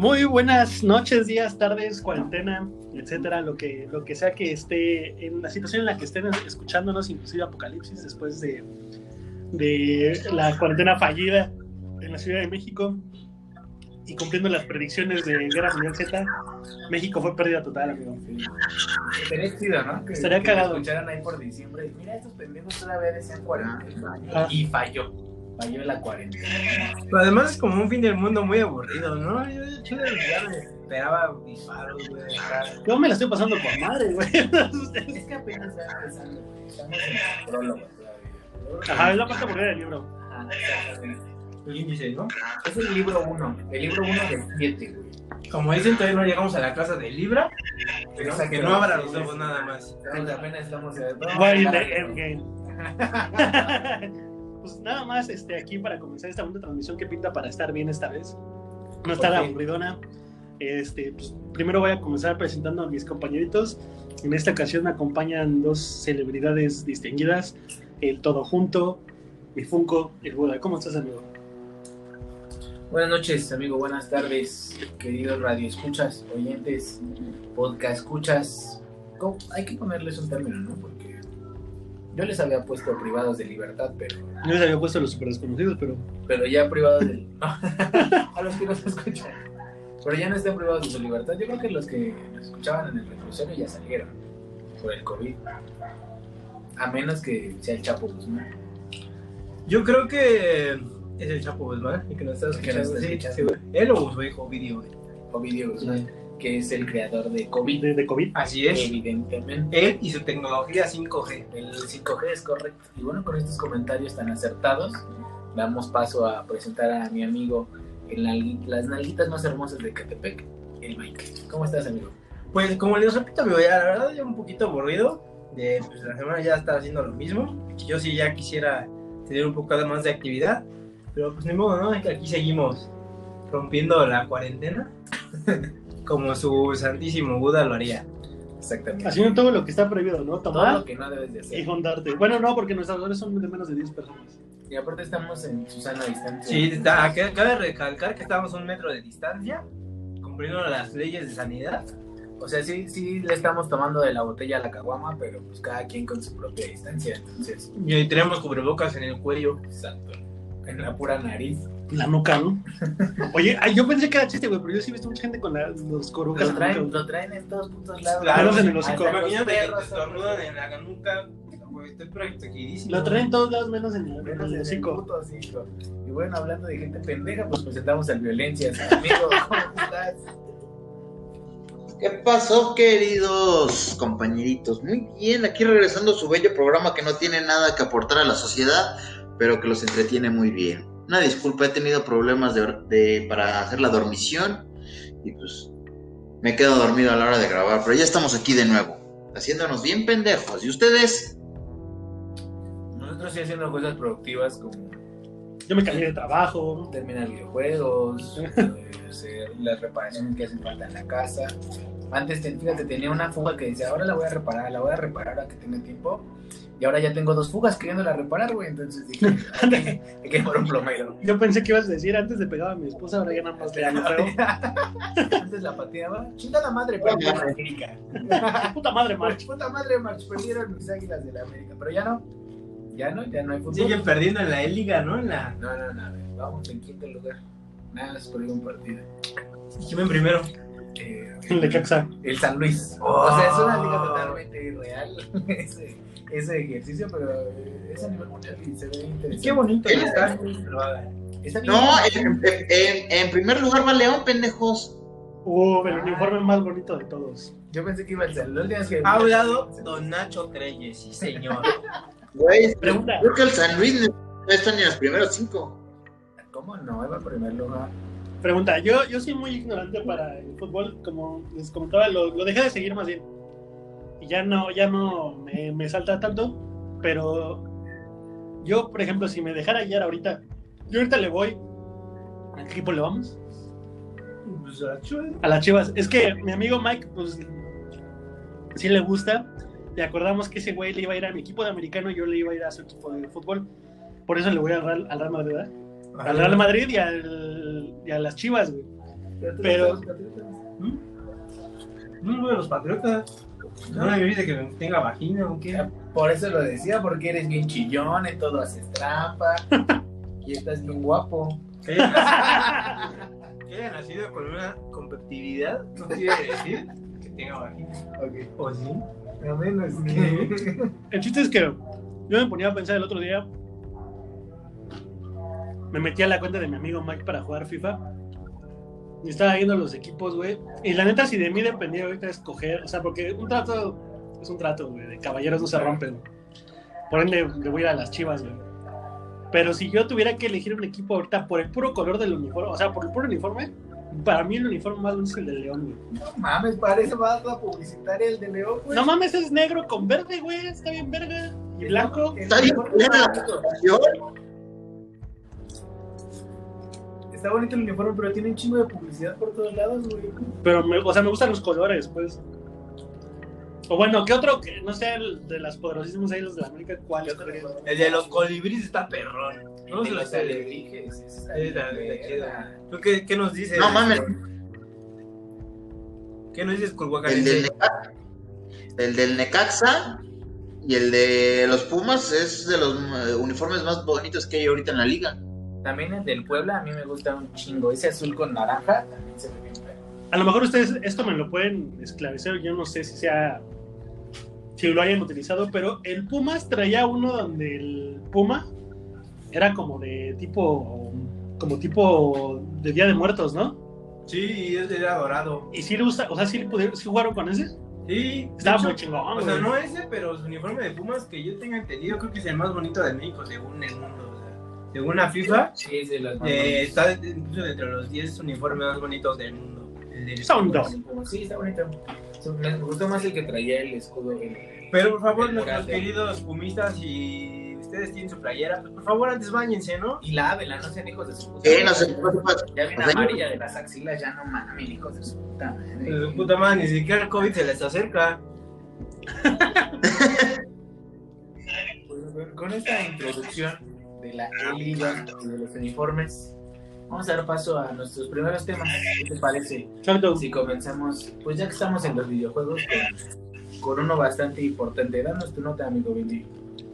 Muy buenas noches, días, tardes, cuarentena, etcétera, lo que, lo que sea que esté en la situación en la que estén escuchándonos, inclusive Apocalipsis, después de, de la cuarentena fallida en la Ciudad de México y cumpliendo las predicciones de Guerra Mundial Z, México fue pérdida total, amigo. Estaría chido, ¿no? Que, Estaría que cagado. escucharan ahí por diciembre. y, Mira, estos pendejos todavía decían 40. Ah. Y falló. Falló la cuarentena. Pero además es como un fin del mundo muy aburrido, ¿no? Yo, chido, ya me esperaba disparos, güey. Yo me la estoy pasando por madre, güey. Es que apenas va empezando. güey. Estamos en el prólogo todavía. Ajá, es la parte aburrida del libro. Ajá, exactamente. El índice, ¿no? Es el libro 1. El libro 1 de 7, güey. Como dicen, todavía no llegamos a la casa de Libra. Pero Exacto. que no abra los ojos nada más. Apenas estamos in the endgame. pues nada más este, aquí para comenzar esta segunda transmisión que pinta para estar bien esta vez. No estar Ok. aburridona. Este, pues, primero voy a comenzar presentando a mis compañeritos. En esta ocasión me acompañan dos celebridades distinguidas. El Todo Junto, mi Funko, el Buda. ¿Cómo estás, amigo? Buenas noches, amigo. Buenas tardes, queridos radioescuchas, oyentes, podcast escuchas. ¿Cómo? Hay que ponerles un término, ¿no? Yo les había puesto privados de libertad, pero, Yo les había puesto a los super desconocidos, pero pero ya privados de... a los que nos escuchan. Pero ya no están privados de su libertad. Yo creo que los que nos escuchaban en el reclusorio ya salieron por el COVID. A menos que sea el Chapo Guzmán. Yo creo que es el Chapo Guzmán, el que nos está Que nos escuchando. Sí, escuchando. sí, güey. Él o su hijo, video, güey. Ovidio Guzmán, que es el creador de COVID. de, de COVID. Así es. Evidentemente. Él y su tecnología 5G. El 5G es correcto. Y bueno, con estos comentarios tan acertados, damos paso a presentar a mi amigo en la- las nalguitas más hermosas de Catepec, el Mike. ¿Cómo estás, amigo? Pues como les repito, amigo, ya la verdad ya un poquito aburrido. De, pues la semana ya está haciendo lo mismo. Yo sí ya quisiera tener un poco más de actividad. Pero pues ni modo, ¿no? Es que aquí seguimos rompiendo la cuarentena. como su santísimo Buda lo haría. Exactamente. Haciendo todo lo que está prohibido, ¿no? Todo Tomar lo que no debes de y hacer. juntarte. Bueno, no, porque nuestras horas son de menos de 10 personas. Y aparte estamos en Susana distancia. Sí, está- cabe recalcar que estamos a un metro de distancia, cumpliendo las leyes de sanidad. O sea, sí, sí le estamos tomando de la botella a la caguama, pero pues cada quien con su propia distancia. Entonces, Y tenemos cubrebocas en el cuello. exacto. En la pura nariz. La nuca, ¿no? Oye, ay, yo pensé que era chiste, güey, pero yo sí he visto mucha gente con la- los corocas Lo en traen, nuca. lo traen en todos putos lados. Claro, en el hocico. Imagínate que te estornudan en la nuca. Lo traen en todos lados menos en el, en Menos el en el hocico. Y bueno, hablando de gente pendeja, pues presentamos al Violencias. Amigo, ¿cómo estás? ¿Qué pasó, queridos compañeritos? Muy bien, aquí regresando a su bello programa que no tiene nada que aportar a la sociedad, pero que los entretiene muy bien. Una disculpa, he tenido problemas de, de- para hacer la dormición y pues me quedo dormido a la hora de grabar, pero ya estamos aquí de nuevo, haciéndonos bien pendejos. ¿Y ustedes? Nosotros sí haciendo cosas productivas como Yo me cambié de trabajo. terminar videojuegos, eh, hacer las reparaciones que hacen falta en la casa. Antes, te- fíjate, tenía una fuga que decía, ahora la voy a reparar, la voy a reparar ahora que tenga tiempo. Y ahora ya tengo dos fugas queriéndola reparar, güey. Entonces dije, hay que, hay que llamar un plomero. Yo pensé que ibas a decir antes de pegar a mi esposa, ahora ya nada más le hago. Antes la pateaba. Chingada madre, perdió la América. Puta madre, March. Puta madre, March, perdieron mis águilas de la América. Pero ya no. Ya no, ya no hay fútbol. Siguen perdiendo en la liga, ¿no? En la. No, no, no. a ver, Vamos en quinto lugar. Nada, es por un partido. ¿Quién primero? Eh, El de Caxa. el San Luis. O sea, es una liga totalmente irreal ese, ejercicio, pero eh, es a nivel mundial y se ve interesante. Qué bonito está. Está bien. No, en, en- en primer lugar va León, pendejos. Uh, el uniforme más bonito de todos. Yo pensé que iba el San Luis. que Ha hablado Don Nacho Treyes, sí señor. Güey, Pregunta. creo que el San Luis no está ni en los primeros cinco. ¿Cómo no? Iba en primer lugar. Pregunta, yo, yo soy muy ignorante para el fútbol, como les comentaba, lo, lo dejé de seguir más bien. Y ya no, ya no me, me salta tanto, pero yo, por ejemplo, si me dejara guiar ahorita, yo ahorita le voy. ¿A qué equipo le vamos? Pues, a Chivas. A las Chivas. Es que mi amigo Mike, pues, sí le gusta. Y acordamos que ese güey le iba a ir a mi equipo de americano y yo le iba a ir a su equipo de fútbol. Por eso le voy al Real, al Real Madrid, ¿verdad? Al Real Madrid y, al- y a las Chivas, güey. Pero- no sabes, patriotas. ¿Mm? No, de los patriotas. No me dice que tenga vagina o qué. Por eso lo decía, porque eres bien chillón, en todo haces trampa. y estás bien guapo. Que haya, que haya nacido con una competitividad no quiere decir que tenga vagina. Ok. ¿O sí? A menos que. El chiste es que yo me ponía a pensar el otro día. Me metí a la cuenta de mi amigo Mike para jugar FIFA. Y estaba viendo los equipos, güey. Y la neta, si de mí dependía ahorita escoger. O sea, porque un trato es un trato, güey. De caballeros no se rompen. Por ende, le voy a ir a las chivas, güey. Pero si yo tuviera que elegir un equipo ahorita por el puro color del uniforme, o sea, por el puro uniforme, para mí el uniforme más bonito es el de León, güey. No mames, parece más la publicitaria el de León, güey. No mames, es negro con verde, güey. Está bien verga. Y blanco. Está bien buena la está bonito. El uniforme, pero tiene un chingo de publicidad por todos lados, güey. Pero, me, o sea, me gustan los colores, pues. O bueno, ¿qué otro? Que no sé, el de las poderosísimas ahí, los de la América, ¿cuál es? El de los colibríes está perrón. No se lo los. ¿Tú qué, qué nos dices? no mames, ¿Qué nos dices, el del? Necaxa, el del Necaxa y el de los Pumas es de los eh, uniformes más bonitos que hay ahorita en la liga. También el del Puebla a mí me gusta un chingo. Ese azul con naranja también se ve bien. A lo mejor ustedes esto me lo pueden esclarecer, yo no sé si sea. Si lo hayan utilizado, pero el Pumas traía uno donde el Puma era como de tipo. Como tipo de Día de Muertos, ¿no? Sí, es era dorado. Y si lo usa, o sea, si jugaron con ese. Sí, Estaba muy chingón, O sea, no ese, pero su uniforme de Pumas que yo tenga entendido, creo que es el más bonito de México, según el mundo. Según la FIFA, Sí, los más eh, está incluso dentro de los 10 uniformes más bonitos del mundo. El del Son dos. Sí, está bonito. Me gustó más el que traía el escudo. el- Pero por favor, nuestros queridos pumistas, si ustedes tienen su playera, pues por favor antes bañense, ¿no? Y la Ávila, no sean hijos de su puta Eh, no Ya viene amarilla de las axilas, ya no mames, hijos de su puta madre. De su puta madre, ni siquiera el COVID se les acerca. Pues, con- con esta introducción de la liga y de los uniformes, vamos a dar paso a nuestros primeros temas. ¿Qué te parece? Si comenzamos, pues ya que estamos en los videojuegos, con, con uno bastante importante. Danos tu nota, amigo Billy.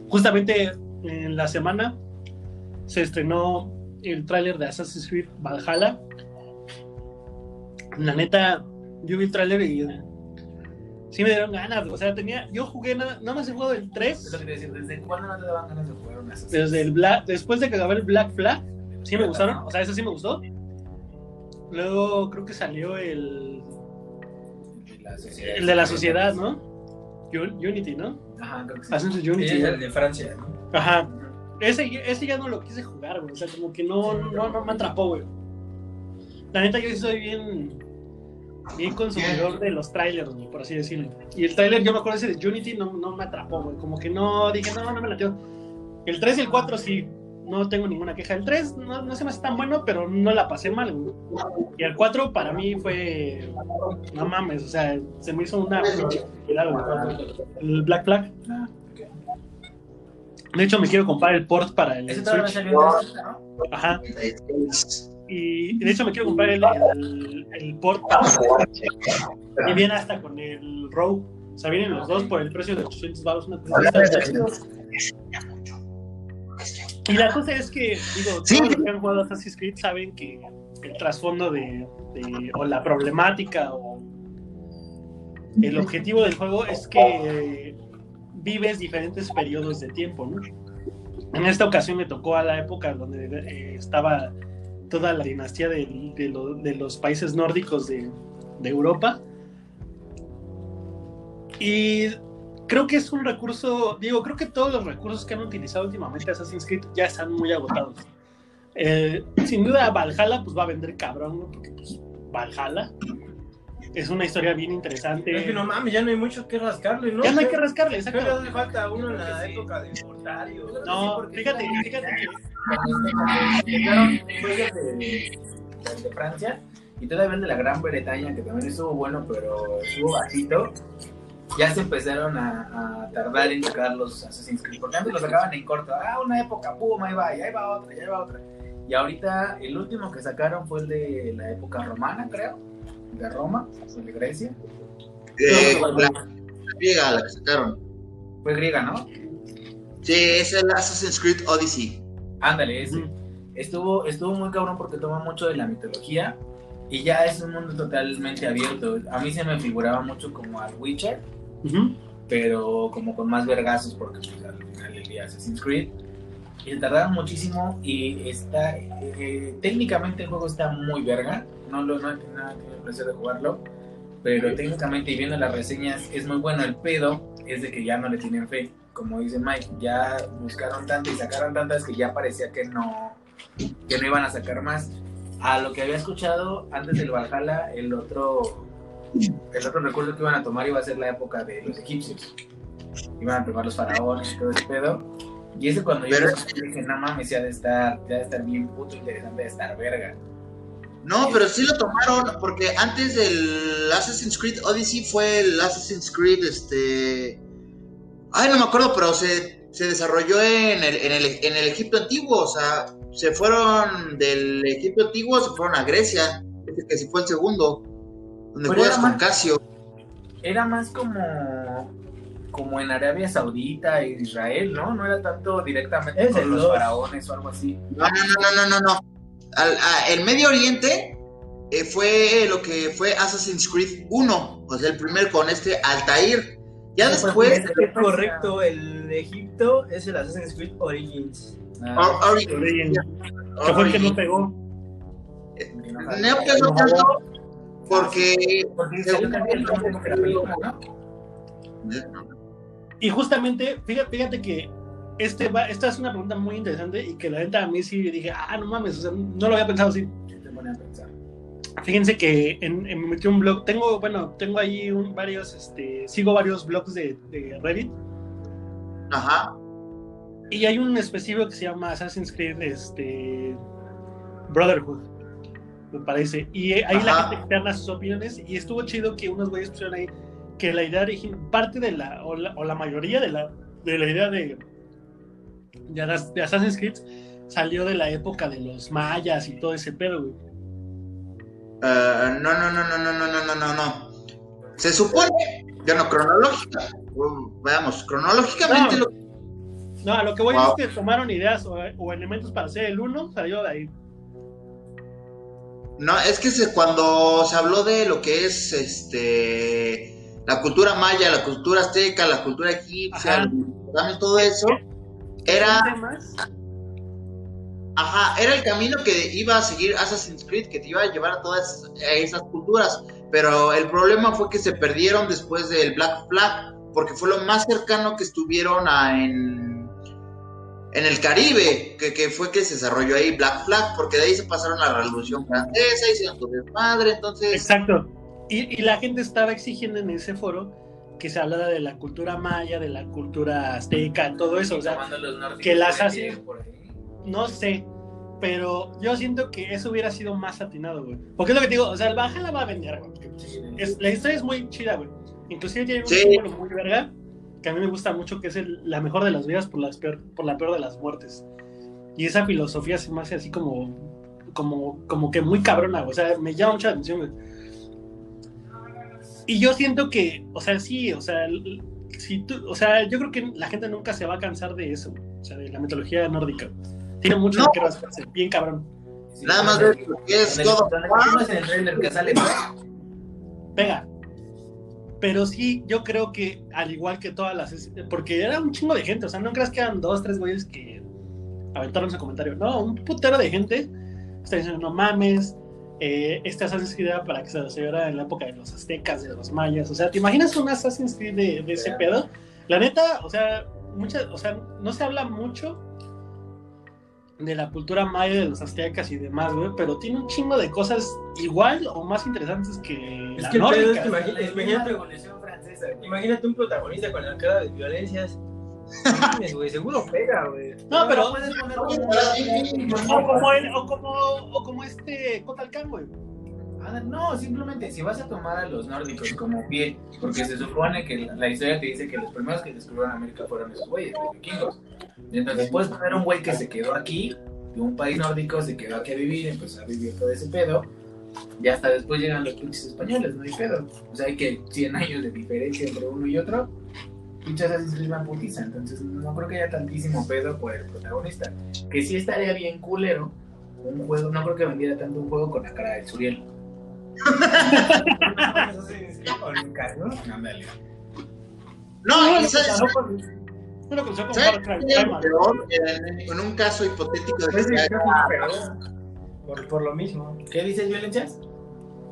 Justamente en la semana se estrenó el tráiler de Assassin's Creed Valhalla. La neta, yo vi el tráiler y sí me dieron ganas. O sea, tenía, yo jugué nada, nada más he jugado el Es lo 3 que te decía, ¿desde cuándo no te daban ganas de jugar una desde el Black, después de que acabé el Black Flag, sí me gustaron, o sea, ese sí me gustó. Luego creo que salió el, de la sociedad. el de la sociedad, ¿no? Un- Unity, ¿no? Ajá, creo que sí. Assassin's Unity. el de Francia, ¿no? Ajá. Ese, ese ya no lo quise jugar, güey. O sea, como que no, no, no me atrapó, güey. La neta, yo sí soy bien, bien consumidor de los trailers, güey, por así decirlo. Y el trailer, yo me acuerdo ese de Unity, no, no me atrapó, güey. Como que no, dije, no, no me latió. El 3 y el 4 sí, no tengo ninguna queja. El 3 no, no se me hace tan bueno, pero no la pasé mal, güey. Y el 4 para mí fue, no mames, o sea, se me hizo una. El Black Flag. De hecho, me quiero comprar el port para el Ese Switch. salió en 360, ¿no? Ajá. 36. Y de hecho me quiero comprar el, el, el y viene hasta con el Rogue. O sea, vienen los dos por el precio de 800 baros. Una. Y la cosa es que, digo, Sí. todos los que han jugado Assassin's Creed saben que el trasfondo de, de- o la problemática o el objetivo del juego es que vives diferentes periodos de tiempo, ¿no? En esta ocasión me tocó a la época donde eh, estaba toda la dinastía de, de lo- de los países nórdicos de, de Europa. Y creo que es un recurso, digo, creo que todos los recursos que han utilizado últimamente Assassin's Creed ya están muy agotados. Eh, sin duda Valhalla pues va a vender cabrón, ¿no? porque pues Valhalla es una historia bien interesante. Es que no mames, ya no hay mucho que rascarle, ¿no? ya no hay que rascarle, exacto. hace falta uno en la Sí. época de Mortario. No, fíjate, fíjate que llegaron de, de, de Francia y todavía de la Gran Bretaña, que también estuvo bueno, pero estuvo bajito, ya se empezaron a, a tardar en sacar los Assassin's Creed. Porque antes los sacaban en corto. Ah, una época, pum, ahí va, y ahí va otra, y ahí va otra. Y ahorita el último que sacaron fue el de la época romana, creo. De Roma, o de Grecia. Eh, No, la, la griega, la que sacaron. Fue griega, ¿no? Sí, es el Assassin's Creed Odyssey. Ándale, ese. Estuvo, estuvo muy cabrón porque toma mucho de la mitología y ya es un mundo totalmente abierto. A mí se me figuraba mucho como al Witcher, pero como con más vergazos porque pues, al final del día Assassin's Creed. Y se tardaron muchísimo y está eh, técnicamente el juego está muy verga. No lo no he tenido nada tenido el placer de jugarlo, pero técnicamente y viendo las reseñas es muy bueno. El pedo es de que ya no le tienen fe. Como dice Mike, ya buscaron tanto y sacaron tantas que ya parecía que no que no iban a sacar más. A lo que había escuchado antes del Valhalla, el otro el otro recurso que iban a tomar iba a ser la época de los egipcios. Iban a tomar los faraones y todo ese pedo. Y ese cuando yo Pero- dije, no mames, ya de estar, ya de estar bien puto interesante de estar verga. No, pero sí lo tomaron porque antes del Assassin's Creed Odyssey fue el Assassin's Creed, este... Ay, no me acuerdo, pero se, se desarrolló en el, en, el, en el Egipto antiguo, o sea, se fueron del Egipto antiguo, se fueron a Grecia, ese que sí fue el segundo, donde Pero juegas con más- Casio. Era más como como en Arabia Saudita e Israel, ¿no? No era tanto directamente Es con los dos. faraones o algo así. No, no, no, no, no, no. Al- a- el Medio Oriente eh, fue lo que fue Assassin's Creed 1, o sea, el primer con este Altair. Ya después, Es correcto, el Egipto es el Assassin's Creed Origins. Ah, Or- Ori- Origin, que fue el que no pegó. que no No tanto porque película, ¿no? Y justamente, fíjate, fíjate que este va, esta es una pregunta muy interesante y que la neta a mí sí dije, ah, no mames, o sea, no lo había pensado así. Sí te pone a pensar. Fíjense que en, en- me metí un blog, tengo, bueno, tengo ahí un- varios, este, sigo varios blogs de, de Reddit Ajá. y hay un específico que se llama Assassin's Creed, este, Brotherhood, me parece. Y ahí la Ajá. gente externa sus opiniones y estuvo chido que unos güeyes pusieron ahí que la idea original, parte de la o, la, o la mayoría de la, de la idea de, de, de Assassin's Creed salió de la época de los mayas y todo ese pedo, güey. Eh, no, no, no, no, no, no, no, no, no, no. Se supone, ya no cronológica. veamos, cronológicamente No. lo- No, a lo que voy Wow. es que tomaron ideas o, o elementos para hacer el uno, salió de ahí. no, es que se, cuando se habló de lo que es este la cultura maya, la cultura azteca, la cultura egipcia, todo eso, era Ajá, era el camino que iba a seguir Assassin's Creed, que te iba a llevar a todas esas culturas. Pero el problema fue que se perdieron después del Black Flag, porque fue lo más cercano que estuvieron a- en, en el Caribe, que, que fue que se desarrolló ahí Black Flag, porque de ahí se pasaron a la Revolución Francesa, hicieron su desmadre, entonces... Exacto. Y, y la gente estaba exigiendo en ese foro que se hablara de la cultura maya, de la cultura azteca, todo eso. O sea, que las hace- no sé. Pero yo siento que eso hubiera sido más atinado, güey. Porque es lo que te digo, o sea, el Valhalla va a vender, güey. porque es- la historia es muy chida, güey. Inclusive tiene un Sí. símbolo muy verga, que a mí me gusta mucho, que es el- la mejor de las vidas por, las peor- por la peor de las muertes. Y esa filosofía se me hace así como, como, como que muy cabrona, güey. O sea, me llama mucha atención, güey. Y yo siento que, o sea, sí, o sea, si tú, o sea, yo creo que la gente nunca se va a cansar de eso, o sea, de la mitología nórdica. Tiene mucho No. que rascarse, bien cabrón. Sí, Nada más ver lo que es donde- todo. donde vimos en el trailer que sale, ¿no? pega. Pero sí, yo creo que al igual que todas las... Porque era un chingo de gente, o sea, no creas que eran dos, tres güeyes que aventaron ese comentario. No, un putero de gente está diciendo, no mames, eh, este Assassin's Creed era para que se desarrollara en la época de los aztecas, de los mayas. O sea, ¿te imaginas un Assassin's Creed de, de ese pedo? La neta, o sea, muchas, o sea, no se habla mucho de la cultura maya de los aztecas y demás, güey, pero tiene un chingo de cosas igual o más interesantes que Es la que el pedo es nórdica. que imagínate, Revolución Francesa, imagínate un protagonista con la cara de violencias. Mames, güey, seguro pega, güey. No, pero. O como, el- o como, o como este Kotal Kahn, güey. Ah, no, simplemente si vas a tomar a los nórdicos como pie, porque se supone que la, la historia te dice que los primeros que descubrieron América fueron esos güeyes, los vikingos. Entonces puedes poner un güey que se quedó aquí de un país nórdico, se quedó aquí a vivir, empezó a vivir todo ese pedo. Y hasta después llegan los pinches españoles, no hay pedo. O sea, hay que 100 años de diferencia entre uno y otro. Pinches Assassin's Creed van putiza. Entonces, no creo que haya tantísimo pedo por el protagonista. Que sí estaría bien culero. Un juego, no creo que vendiera tanto un juego con la cara del Suriel. Ándale. No, y ¿sabes, Bueno, pues yo con. En, en un caso hipotético de Pues que. Por, por lo mismo. ¿Qué dices, violencias?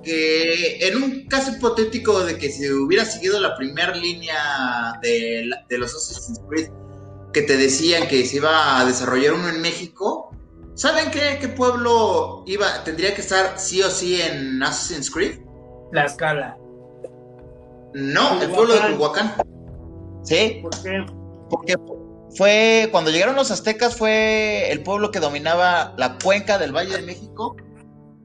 Que en un caso hipotético de que si hubiera seguido la primera línea de, la- de los Assassin's Creed que te decían que se iba a desarrollar uno en México, ¿saben qué, qué pueblo iba tendría que estar sí o sí en Assassin's Creed? La escala. No, el pueblo de Culhuacán. Sí, ¿Por qué? porque fue cuando llegaron los aztecas fue el pueblo que dominaba la cuenca del Valle de México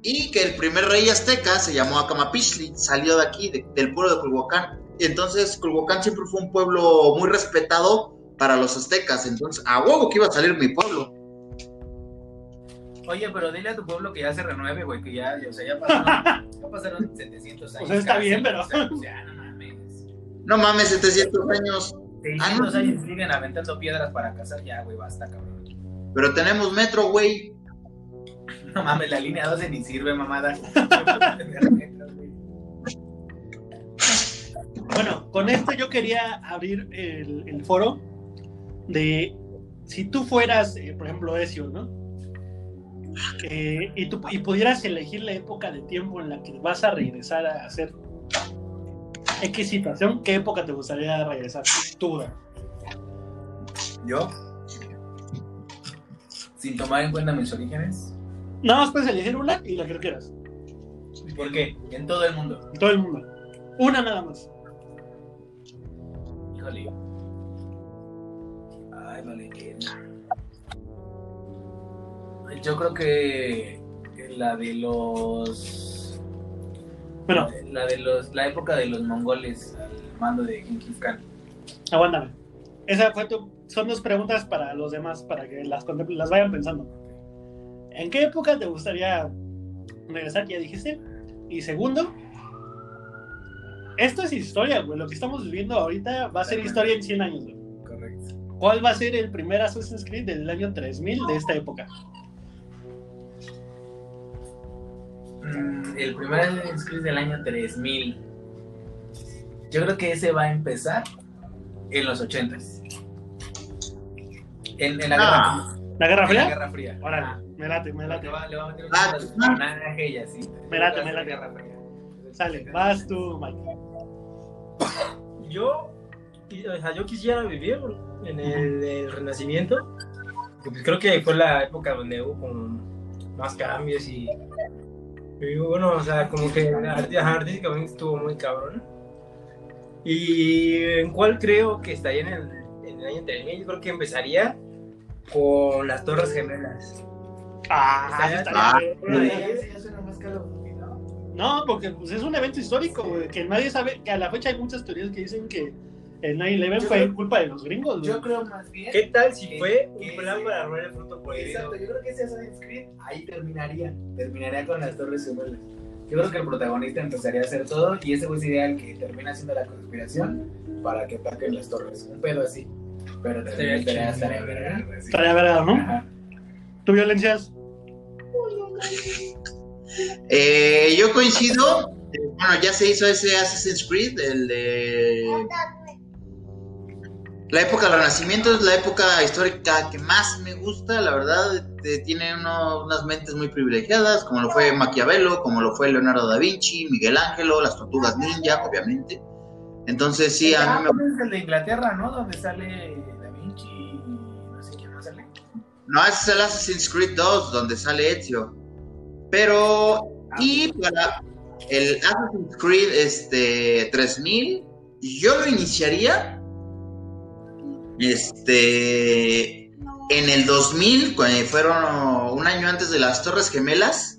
y que el primer rey azteca se llamó Acamapichli, salió de aquí, de- del pueblo de Culhuacán. Y entonces Culhuacán siempre fue un pueblo muy respetado para los aztecas, entonces a huevo que iba a salir mi pueblo. Oye, pero dile a tu pueblo que ya se renueve, güey, que ya, o sea, ya pasaron, ya pasaron 700 años. O sea, está casi, bien, pero- o sea, pues ya, no mames. No mames, 700 años, 600 no. años siguen aventando piedras para cazar, ya, güey, basta, cabrón. pero tenemos metro, güey. No mames, la línea 12 ni sirve, mamada. Bueno, con esto yo quería abrir el, el foro de si tú fueras, eh, por ejemplo, Ezio, ¿no? Eh, y, tú, y pudieras elegir la época de tiempo en la que vas a regresar a hacer X situación, ¿qué época te gustaría regresar? Tú. ¿Yo? Sin tomar en cuenta mis orígenes. Nada más puedes elegir una y la que quieras. ¿Por qué? En todo el mundo. Todo el mundo. Una nada más. Híjole. Ay, vale, que. Yo creo que la de los. Bueno, La de los. La época de los mongoles al mando de Genghis Khan. aguántame. Esa fue tu, son dos preguntas para los demás, para que las, contemplen- las vayan pensando. ¿En qué época te gustaría regresar? Ya dijiste. Y segundo, esto es historia, güey. Lo que estamos viviendo ahorita va a ser historia en 100 años, güey. Correcto. ¿Cuál va a ser el primer Assassin's Creed del año 3000 de esta época? Mm, el primer Assassin's Creed del año 3000. Yo creo que ese va a empezar en los 80s. En, en la, Ah. guerra, ¿La Guerra en la Fría? Guerra Fría. Órale, Ajá. me late, me Le late. va, le va a meter un Ah, ah. espionaje y así. Me late, me late. Guerra Fría. Sale, vas tú, Mike. Yo, o sea, yo quisiera vivir en el, el Renacimiento. pues, creo que fue la época donde hubo como más cambios y, y bueno, o sea, como que artísticamente estuvo muy cabrón. Y en cuál creo que estaría en el, en el año 3000, yo creo que empezaría con las Torres Gemelas. Ah, Estaría- estaría Ah. ¿no? Porque pues, es un evento histórico, güey, que nadie sabe, que a la fecha hay muchas teorías que dicen que el 9-11 Yo fue creo- culpa de los gringos, güey. Yo creo más bien. ¿Qué tal si que- fue que un plan para robar el fruto prohibido? Exacto, yo creo que ese Assassin's Creed ahí terminaría. Terminaría con las Torres Gemelas. Yo creo que el protagonista empezaría a hacer todo y ese güey sería el que termina haciendo la conspiración para que ataquen las torres. Un pedo así. Pero Estaría estaría, ¿no? Ajá. ¿Tu violencias? Eh, yo coincido, bueno, ya se hizo ese Assassin's Creed, el de... La época del Renacimiento es la época histórica que más me gusta, la verdad, eh, tiene uno- unas mentes muy privilegiadas, como lo fue Maquiavelo, como lo fue Leonardo da Vinci, Miguel Ángelo, las tortugas ninja, obviamente. Entonces sí, a Ah, mí me es el de Inglaterra, ¿no? Donde sale Da Vinci y no sé quién más sale. No, ese es el Assassin's Creed 2, donde sale Ezio. Pero, y para el Assassin's Creed este, 3000, yo lo iniciaría este, en el 2000, cuando fueron un año antes de las Torres Gemelas,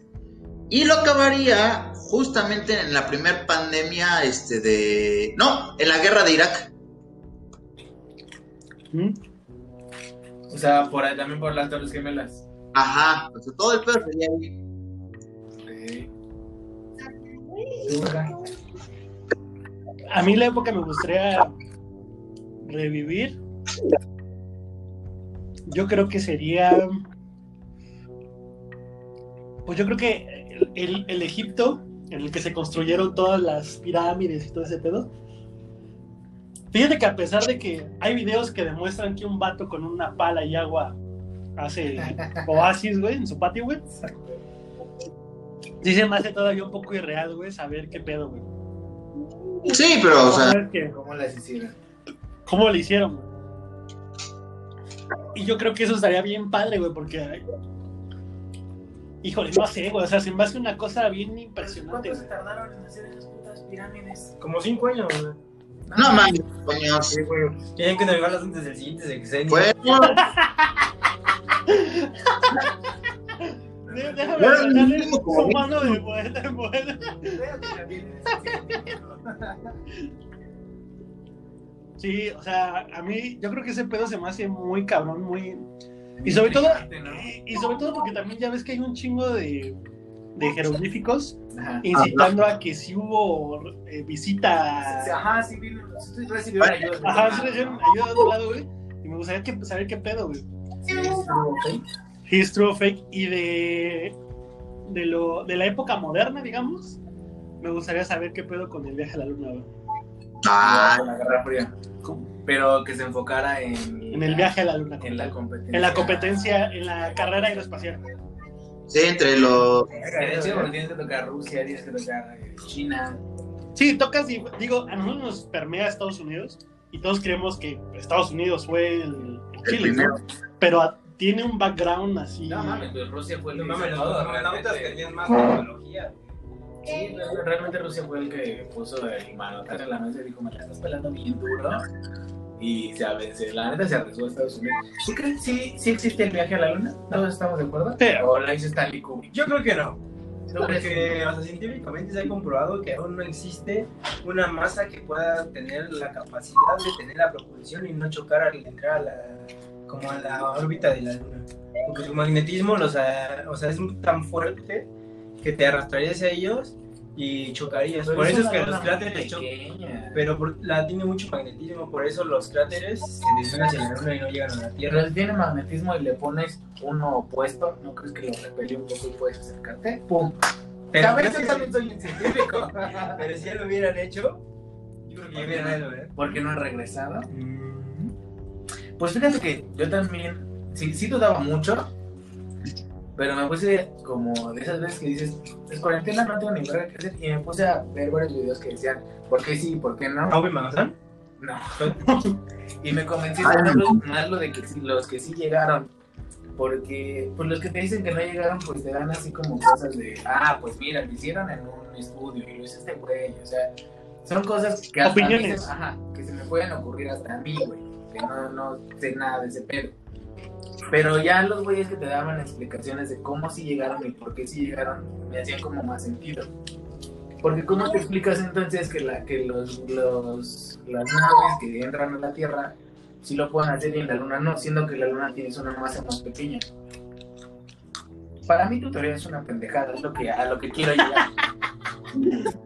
y lo acabaría justamente en la primer pandemia este, de... No, en la guerra de Irak. ¿Mm? O sea, por ahí, también por las Torres Gemelas. Ajá, o sea, todo el pedo sería ahí. A mí la época me gustaría revivir. Yo creo que sería. Pues yo creo que el Egipto, en el que se construyeron todas las pirámides y todo ese pedo. Fíjate que a pesar de que hay videos que demuestran que un vato con una pala y agua hace oasis, güey, en su patio, güey. Sí se me hace todavía un poco irreal, güey, saber qué pedo, güey. Sí, pero, o sea, que- ¿Cómo las hicieron? cómo le hicieron. güey. Y yo creo que eso estaría bien padre, güey, porque. Híjole, no sé, güey. O sea, se me hace una cosa bien impresionante, ¿Cuánto se tardaron en hacer esas putas pirámides? Como cinco años, güey. no mames, coños. Sí, güey. Tienen que navegarlas antes del siguiente sexenio. De- Déjame Bueno, su mano de vuelta en vuelta. Sí, o sea, a mí, yo creo que ese pedo se me hace muy cabrón, muy. Y sobre todo, y sobre todo porque también ya ves que hay un chingo de, de jeroglíficos Ajá. incitando a que si hubo eh, visita. Ajá, sí, vino. sí recibieron ayuda. Ajá, sí recibieron ayuda de otro lado, güey. Y me gustaría que, saber qué pedo, güey. Sí, estuvo fake. Y de, de, lo, de la época moderna, digamos. Me gustaría saber qué pedo con el viaje a la luna, güey. ah, Con la Guerra Fría. ¿Cómo? Pero que se enfocara en. En el viaje a la luna. En la competencia. En la competencia, en la carrera aeroespacial. sí, entre los. Tienes que tocar Rusia, tienes que tocar eh, China. Sí, tocas, y digo, a nosotros nos permea Estados Unidos y todos creemos que Estados Unidos fue el, el Chile, primero. ¿no? Pero a- tiene un background así. No mames, pues Rusia fue el No que mames, hizo los todo, astronautas realmente. tenían más tecnología. Sí, re- realmente Rusia fue el que puso el manotazo en la mesa y dijo, me la estás pelando bien duro. Y se, la neta se arriesgó a Estados Unidos. ¿Tú crees que sí, sí existe el viaje a la luna? ¿Todos estamos de acuerdo? Sí. ¿O la hizo Stanley Kubrick? Yo creo que no. ¿Tú crees Porque o sea, científicamente se ha comprobado que aún no existe una masa que pueda tener la capacidad de tener la propulsión y no chocar al entrar a la, como a la órbita de la Luna. Porque su magnetismo los, o sea, es tan fuerte que te arrastrarías hacia ellos y chocarías. por eso es que los cráteres chocan. Pero por- la tiene mucho magnetismo, por eso los cráteres se desvían hacia la Luna y no llegan a la Tierra. Pero si tiene magnetismo y le pones uno opuesto, ¿no crees que lo repele un poco y puedes acercarte? ¡Pum! Pero, a ver, yo también soy un científico. pero si ya lo hubieran hecho, yo creo que ya hubieran hecho, ¿eh? ¿Por qué no he regresado? Pues fíjate que yo también, sí, sí dudaba mucho, pero me puse como de esas veces que dices, es cuarentena, no tengo ni verga que hacer, y me puse a ver varios videos que decían, ¿por qué sí, por qué no? ¿Aube Magazán? No. y me convencí Ay, más, no. más lo de que sí- los que sí llegaron. Porque pues los que te dicen que no llegaron, pues te dan así como cosas de, ah, pues mira, lo hicieron en un estudio y lo hizo este güey. O sea, son cosas que hasta a mí Opiniones. se, ajá, que se me pueden ocurrir hasta a mí, güey. Que no, no sé nada de ese pedo. Pero ya los güeyes que te daban explicaciones de cómo sí llegaron y por qué sí llegaron, me hacían como más sentido. Porque ¿cómo te explicas entonces que, la, que los, los, las naves que entran a la Tierra sí lo pueden hacer y en la Luna no, siendo que la Luna tiene una masa más pequeña? Para mí tu teoría es una pendejada, es lo que, a lo que quiero llegar.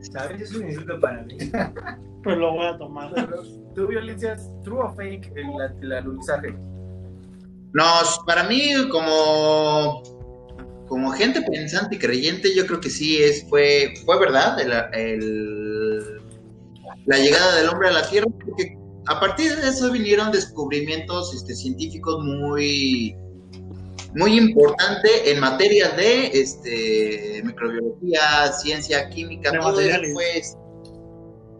¿Sabes? Es un insulto para mí. Pues lo voy a tomar. ¿Tu violencia es true o fake el, la- el alunizaje? No, para mí, como, como gente pensante y creyente, yo creo que sí es, fue, fue verdad el, el- la llegada del hombre a la Tierra, porque a partir de eso vinieron descubrimientos este, científicos muy, muy importantes en materia de este, microbiología, ciencia, química, De todo eso fue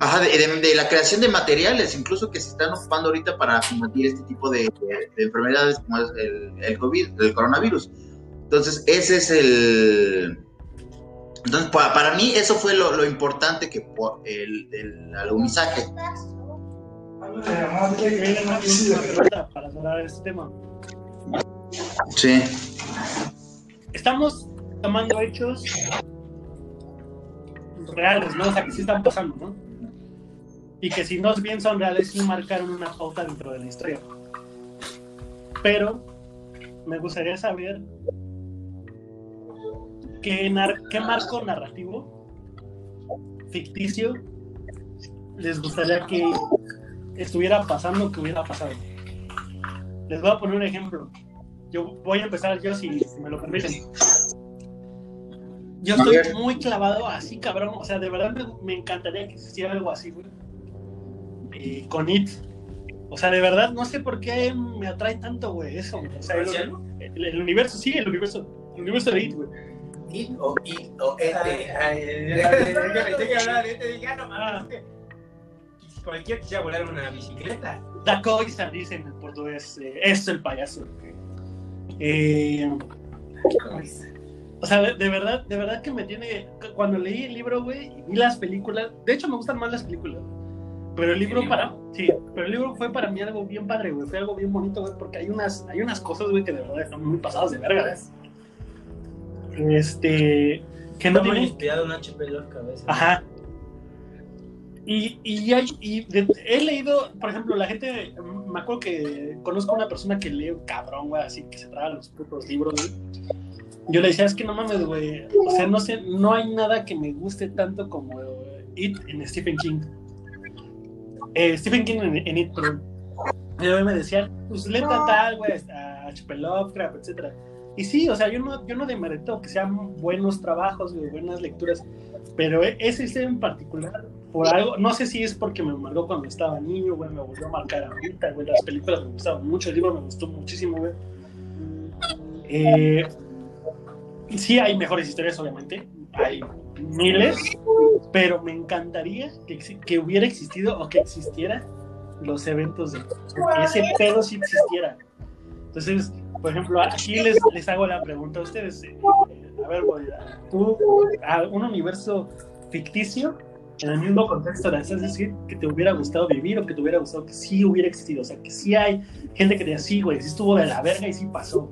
Ajá, de, de- de la creación de materiales, incluso que se están ocupando ahorita para combatir este tipo de, de- de enfermedades como es el, el COVID, el coronavirus. Entonces, ese es el... Entonces, para, para mí eso fue lo, lo importante que el, el pregunta para cerrar este tema. Sí. Estamos tomando hechos reales, ¿no? O sea, que sí están pasando, ¿no? Y que si no bien son reales, sí marcaron una pauta dentro de la historia. Pero me gustaría saber qué, nar- qué marco narrativo ficticio les gustaría que estuviera pasando, que hubiera pasado. Les voy a poner un ejemplo. Yo voy a empezar yo si, si me lo permiten. Yo estoy muy clavado así, cabrón. O sea, de verdad me, me encantaría que existiera algo así, güey. Eh, con It. O sea, de verdad, no sé por qué me atrae tanto, güey, eso. güey. O sea, el, el- el universo, sí, el universo. El universo de It, güey. It o It o este, ah, no Ah. mames, cualquiera quisiera volar una bicicleta. Da coisa, dicen en portugués. eh, es el payaso. Eh, o sea, de, de verdad, de verdad que me tiene. Cuando leí el libro, güey, y vi las películas. De hecho, me gustan más las películas. Pero el libro ¿El para. Sí, pero el libro fue para mí algo bien padre, güey. Fue algo bien bonito, güey, porque hay unas, hay unas cosas, güey, que de verdad están muy pasadas de verga. güey. Este. Que no tienen. inspirado en HP Lovecraft. Ajá. Y, y, hay- y de- he leído, por ejemplo, la gente, me acuerdo que conozco a una persona que lee cabrón, güey, así que se traga los putos libros, güey. Yo le decía, es que no mames, güey, o sea, no sé, no hay nada que me guste tanto como It en Stephen King. Eh, Stephen King en, en It, perdón. Y luego me decían, pues leta tal, güey, a H.P. Lovecraft, etcétera. Y sí, o sea, yo no, yo no que sean buenos trabajos, güey, buenas lecturas, pero e- ese en particular, por algo, no sé si es porque me marcó cuando estaba niño, güey, me volvió a marcar ahorita, güey, las películas me gustaban mucho, el libro me gustó muchísimo, güey. Eh, sí hay mejores historias, obviamente, hay miles, pero me encantaría que, que hubiera existido o que existiera los eventos de que ese pedo sí existiera. Entonces, por ejemplo, aquí les, les hago la pregunta a ustedes. eh, a ver, güey, tú, a un universo ficticio, en el mismo contexto, de es decir, que te hubiera gustado vivir o que te hubiera gustado que sí hubiera existido. O sea, que sí hay gente que diga, sí, güey, sí estuvo de la verga y sí pasó.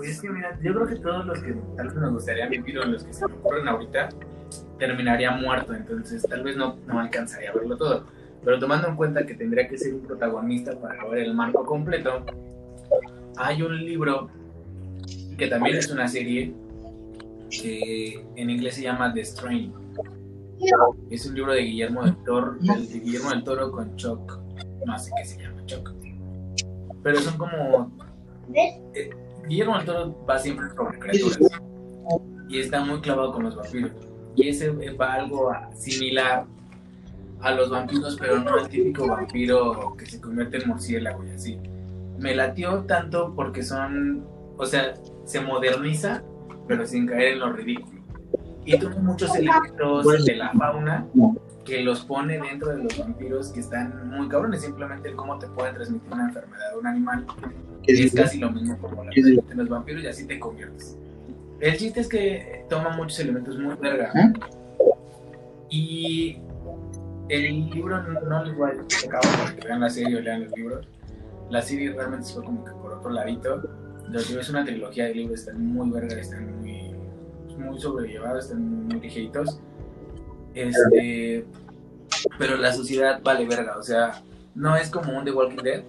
Pues es que mira, yo creo que todos los que tal vez me gustaría vivir o los que se me ocurren ahorita, terminaría muerto, entonces tal vez no, no alcanzaría a verlo todo. Pero tomando en cuenta que tendría que ser un protagonista para ver el marco completo, hay un libro que también es una serie que en inglés se llama The Strain. Es un libro de Guillermo del Toro, de Guillermo del Toro con Chuck, no sé qué se llama Chuck. Pero son como eh, Guillermo del Toro va siempre sobre criaturas y está muy clavado con los vampiros. Y ese va algo similar a los vampiros, pero no el típico vampiro que se convierte en murciélago y así. Me latió tanto porque son, o sea, se moderniza, pero sin caer en lo ridículo. Y toma muchos elementos de la fauna que los pone dentro de los vampiros que están muy cabrones. Simplemente el cómo te puede transmitir una enfermedad a un animal es casi lo mismo como la de los vampiros y así te conviertes. El chiste es que toma muchos elementos muy verga. Y el libro no, no les voy a decir para que vean la serie o lean los libros. La serie realmente se fue como que por otro ladito. Los libros es una trilogía de libros, están muy verga, están muy, muy sobrellevados, están muy ligeritos. Este, pero la sociedad vale verga, o sea, no es como un The Walking Dead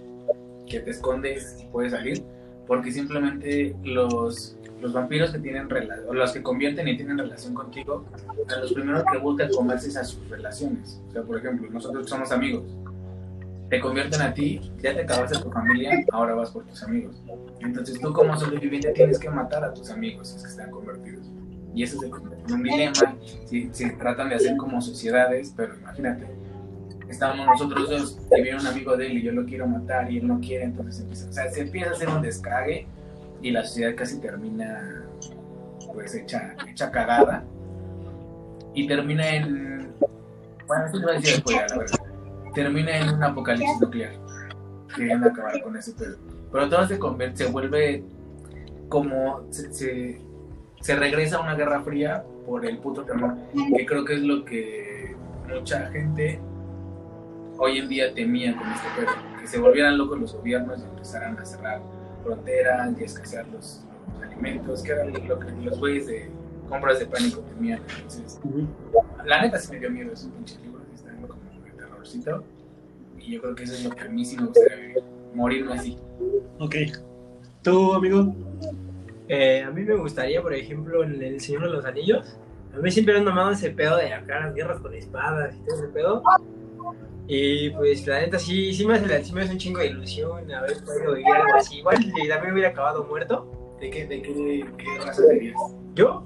que te escondes y puedes salir, porque simplemente los, los vampiros que tienen o los que convierten y tienen relación contigo, a los primeros que buscan comerse es a sus relaciones. O sea, por ejemplo, nosotros somos amigos, te convierten a ti, ya te acabaste tu familia, ahora vas por tus amigos. Entonces tú como sobreviviente tienes que matar a tus amigos es que están convertidos. Y eso en un dilema, si, si tratan de hacer como sociedades, pero imagínate, estábamos nosotros dos y viene un amigo de él y yo lo quiero matar y él no quiere, entonces empieza, o sea, se empieza a hacer un descague y la sociedad casi termina pues hecha, hecha cagada y termina en bueno, esto a decir después, la verdad. Termina en un apocalipsis nuclear. Queriendo acabar con ese pedo. Pero todo se convierte, se vuelve como se, se regresa a una guerra fría por el puto temor. Que creo que es lo que mucha gente hoy en día temía con este pedo. Que se volvieran locos los gobiernos y empezaran a cerrar fronteras y a escasear los, los alimentos, que era lo que los güeyes de compras de pánico temían. Entonces, la neta sí me dio miedo esos pinches libros, están como de terrorcito. Y yo creo que eso es lo que a mí sí me gustaría vivir, morirme así. Ok. ¿Tú, amigo? Eh, a mí me gustaría, por ejemplo, en El Señor de los Anillos. A mí siempre me han mamado ese pedo de acá las guerras con espadas y todo ese pedo. Y pues la neta sí, sí me hace, sí me hace un chingo de ilusión haber podido vivir algo así. Igual y también hubiera acabado muerto. ¿De qué, de qué, qué raza serías? Yo,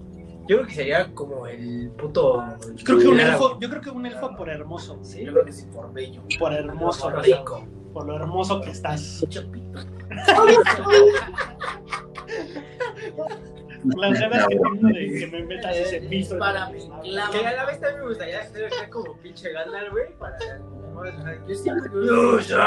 yo creo que sería como el puto. Yo creo que un el elfo, yo creo que un elfo por hermoso. Sí. Yo creo que sí, por bello. Por hermoso, Por rico. Por lo hermoso que estás. Chapito. Las ganas que tengo de que me metas ese piso. Para mi Que a la vez también me gustaría ser acá como pinche Gandalf, güey. Para. Yo siempre. Yo siempre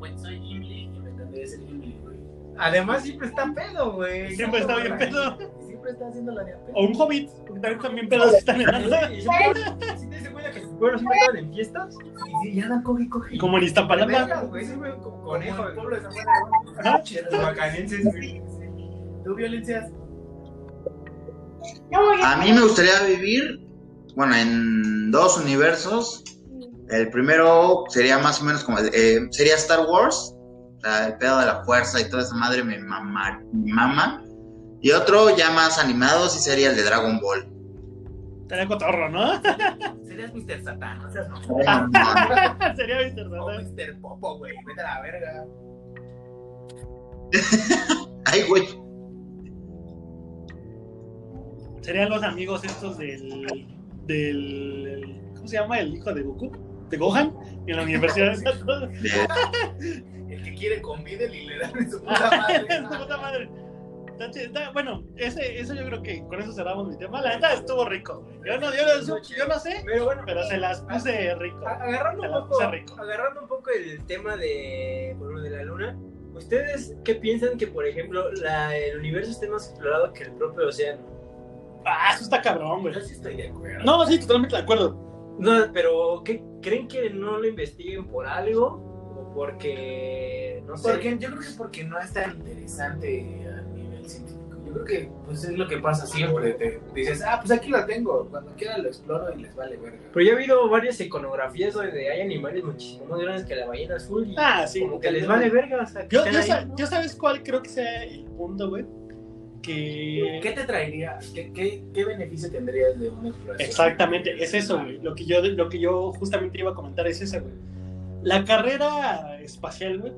me soy Gimli y me encantaría ser Gimli, güey. Además, siempre está pedo, güey. Siempre está bien pedo. Y siempre está haciendo la de a pedo. O un hobbit, porque también también pedos están en alta. Y siempre- estaban en fiestas. Y ya la coge, coge. Como en Iztapalapa. güey. Como Como conejo. el pueblo de San Juan güey. ¿Tú violencias? A mí me gustaría vivir, bueno, en dos universos. El primero sería más o menos como, eh, sería Star Wars, o sea, el pedo de la fuerza y toda esa madre me mama, me mama. Y otro ya más animado sí sería el de Dragon Ball. Estaría cotorro, ¿no? Serías Mr. Satan, no seas mamón. Sería Mr. O Satan. Mr. Popo, güey. Vete a la verga. Ay, güey. Serían los amigos estos del. del. ¿Cómo se llama? El hijo de Goku. De Gohan. En la universidad de El que quiere con Videl y le dan su puta madre. Su puta madre. Está bueno, ese, eso yo creo que con eso cerramos mi tema. La neta estuvo rico. Yo no, yo no, yo no sé, Pero bueno, pero se las puse rico. agarrando un poco, puse rico. agarrando un poco el tema de, bueno, de la luna, ¿ustedes qué piensan que, por ejemplo, la- el universo esté más explorado que el propio océano? Ah, eso está cabrón, güey. Yo sí estoy de acuerdo. No, sí, totalmente de acuerdo. No, pero ¿qué, ¿creen que no lo investiguen por algo? ¿O porque, no sé? Porque yo creo que es porque no es tan interesante científico. Yo creo que pues es lo que pasa siempre. Te dices, ah, pues aquí lo tengo. Cuando quiera lo exploro y les vale verga. Pero ya ha habido varias iconografías donde hay animales muchísimo más grandes que la ballena azul y Ah, sí. como que les vale verga. O sea, Yo, yo, ahí, sa- ¿no? yo sabes cuál creo que sea el punto, güey. Que. ¿Qué te traería? ¿Qué, qué, qué beneficio tendrías de una exploración? Exactamente, es eso, güey. Lo que yo, lo que yo justamente iba a comentar es eso, güey. La carrera espacial, güey,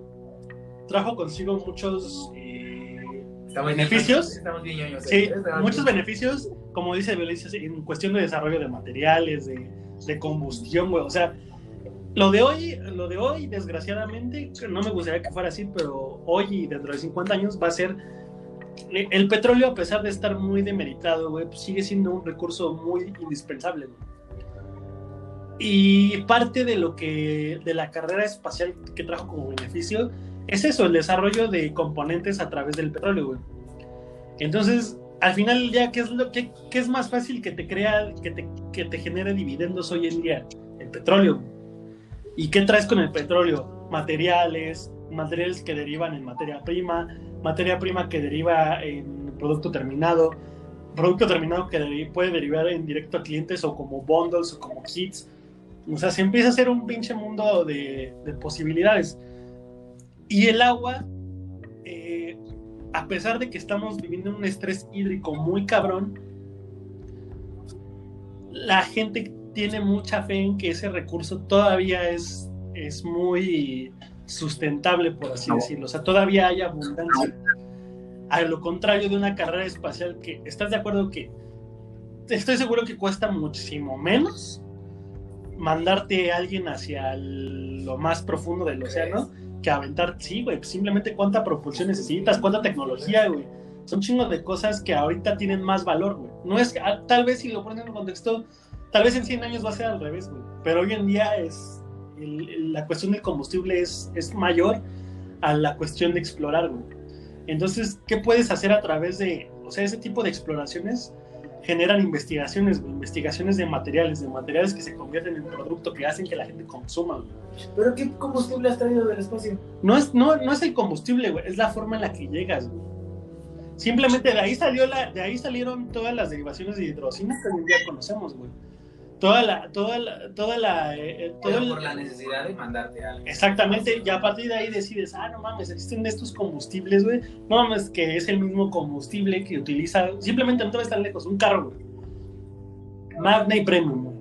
trajo consigo muchos eh, Estamos beneficios. Bien, estamos bien ñoños. Sí, Estamos muchos bien- beneficios, como dice en cuestión de desarrollo de materiales, de, de combustión, güey. O sea, lo de hoy, lo de hoy, desgraciadamente, no me gustaría que fuera así, pero hoy y dentro de 50 años va a ser. eh, El petróleo, a pesar de estar muy demeritado, güey, pues sigue siendo un recurso muy indispensable, güey. Y parte de lo que, de la carrera espacial que trajo como beneficio, es eso, el desarrollo de componentes a través del petróleo. Entonces, al final ya, ¿qué es, lo, qué, qué es más fácil que te crea, que te, que te genere dividendos hoy en día? El petróleo. ¿Y qué traes con el petróleo? Materiales, materiales que derivan en materia prima, materia prima que deriva en producto terminado, producto terminado que puede derivar en directo a clientes o como bundles o como kits. O sea, se empieza a hacer un pinche mundo de, de posibilidades. Y el agua, eh, a pesar de que estamos viviendo un estrés hídrico muy cabrón, la gente tiene mucha fe en que ese recurso todavía es, es muy sustentable, por así decirlo. O sea, todavía hay abundancia. A lo contrario de una carrera espacial que, ¿estás de acuerdo que estoy seguro que cuesta muchísimo menos mandarte a alguien hacia el- lo más profundo del océano que aventar, sí, güey, pues simplemente cuánta propulsión necesitas, cuánta tecnología, güey. Son chingos de cosas que ahorita tienen más valor, güey. No es, ah, tal vez si lo ponen en contexto, tal vez en 100 años va a ser al revés, güey. Pero hoy en día es, la cuestión del combustible es, es mayor a la cuestión de explorar, güey. Entonces, ¿qué puedes hacer a través de, o sea, ese tipo de exploraciones? Generan investigaciones, güey, investigaciones de materiales, de materiales que se convierten en producto que hacen que la gente consuma. güey. ¿Pero qué combustible has traído del espacio? No es, no, no es el combustible, güey, es la forma en la que llegas. güey. Simplemente de ahí salió la, de ahí salieron todas las derivaciones de hidrocina que hoy en día conocemos, güey. Toda la, toda la, toda la, eh, eh, todo Pero el- por la necesidad de mandarte algo. Exactamente, y a partir de ahí decides, ah, no mames, existen estos combustibles, güey. No mames, que es el mismo combustible que utiliza, simplemente no te ves tan lejos, un carro, güey. Magna y Premium, güey.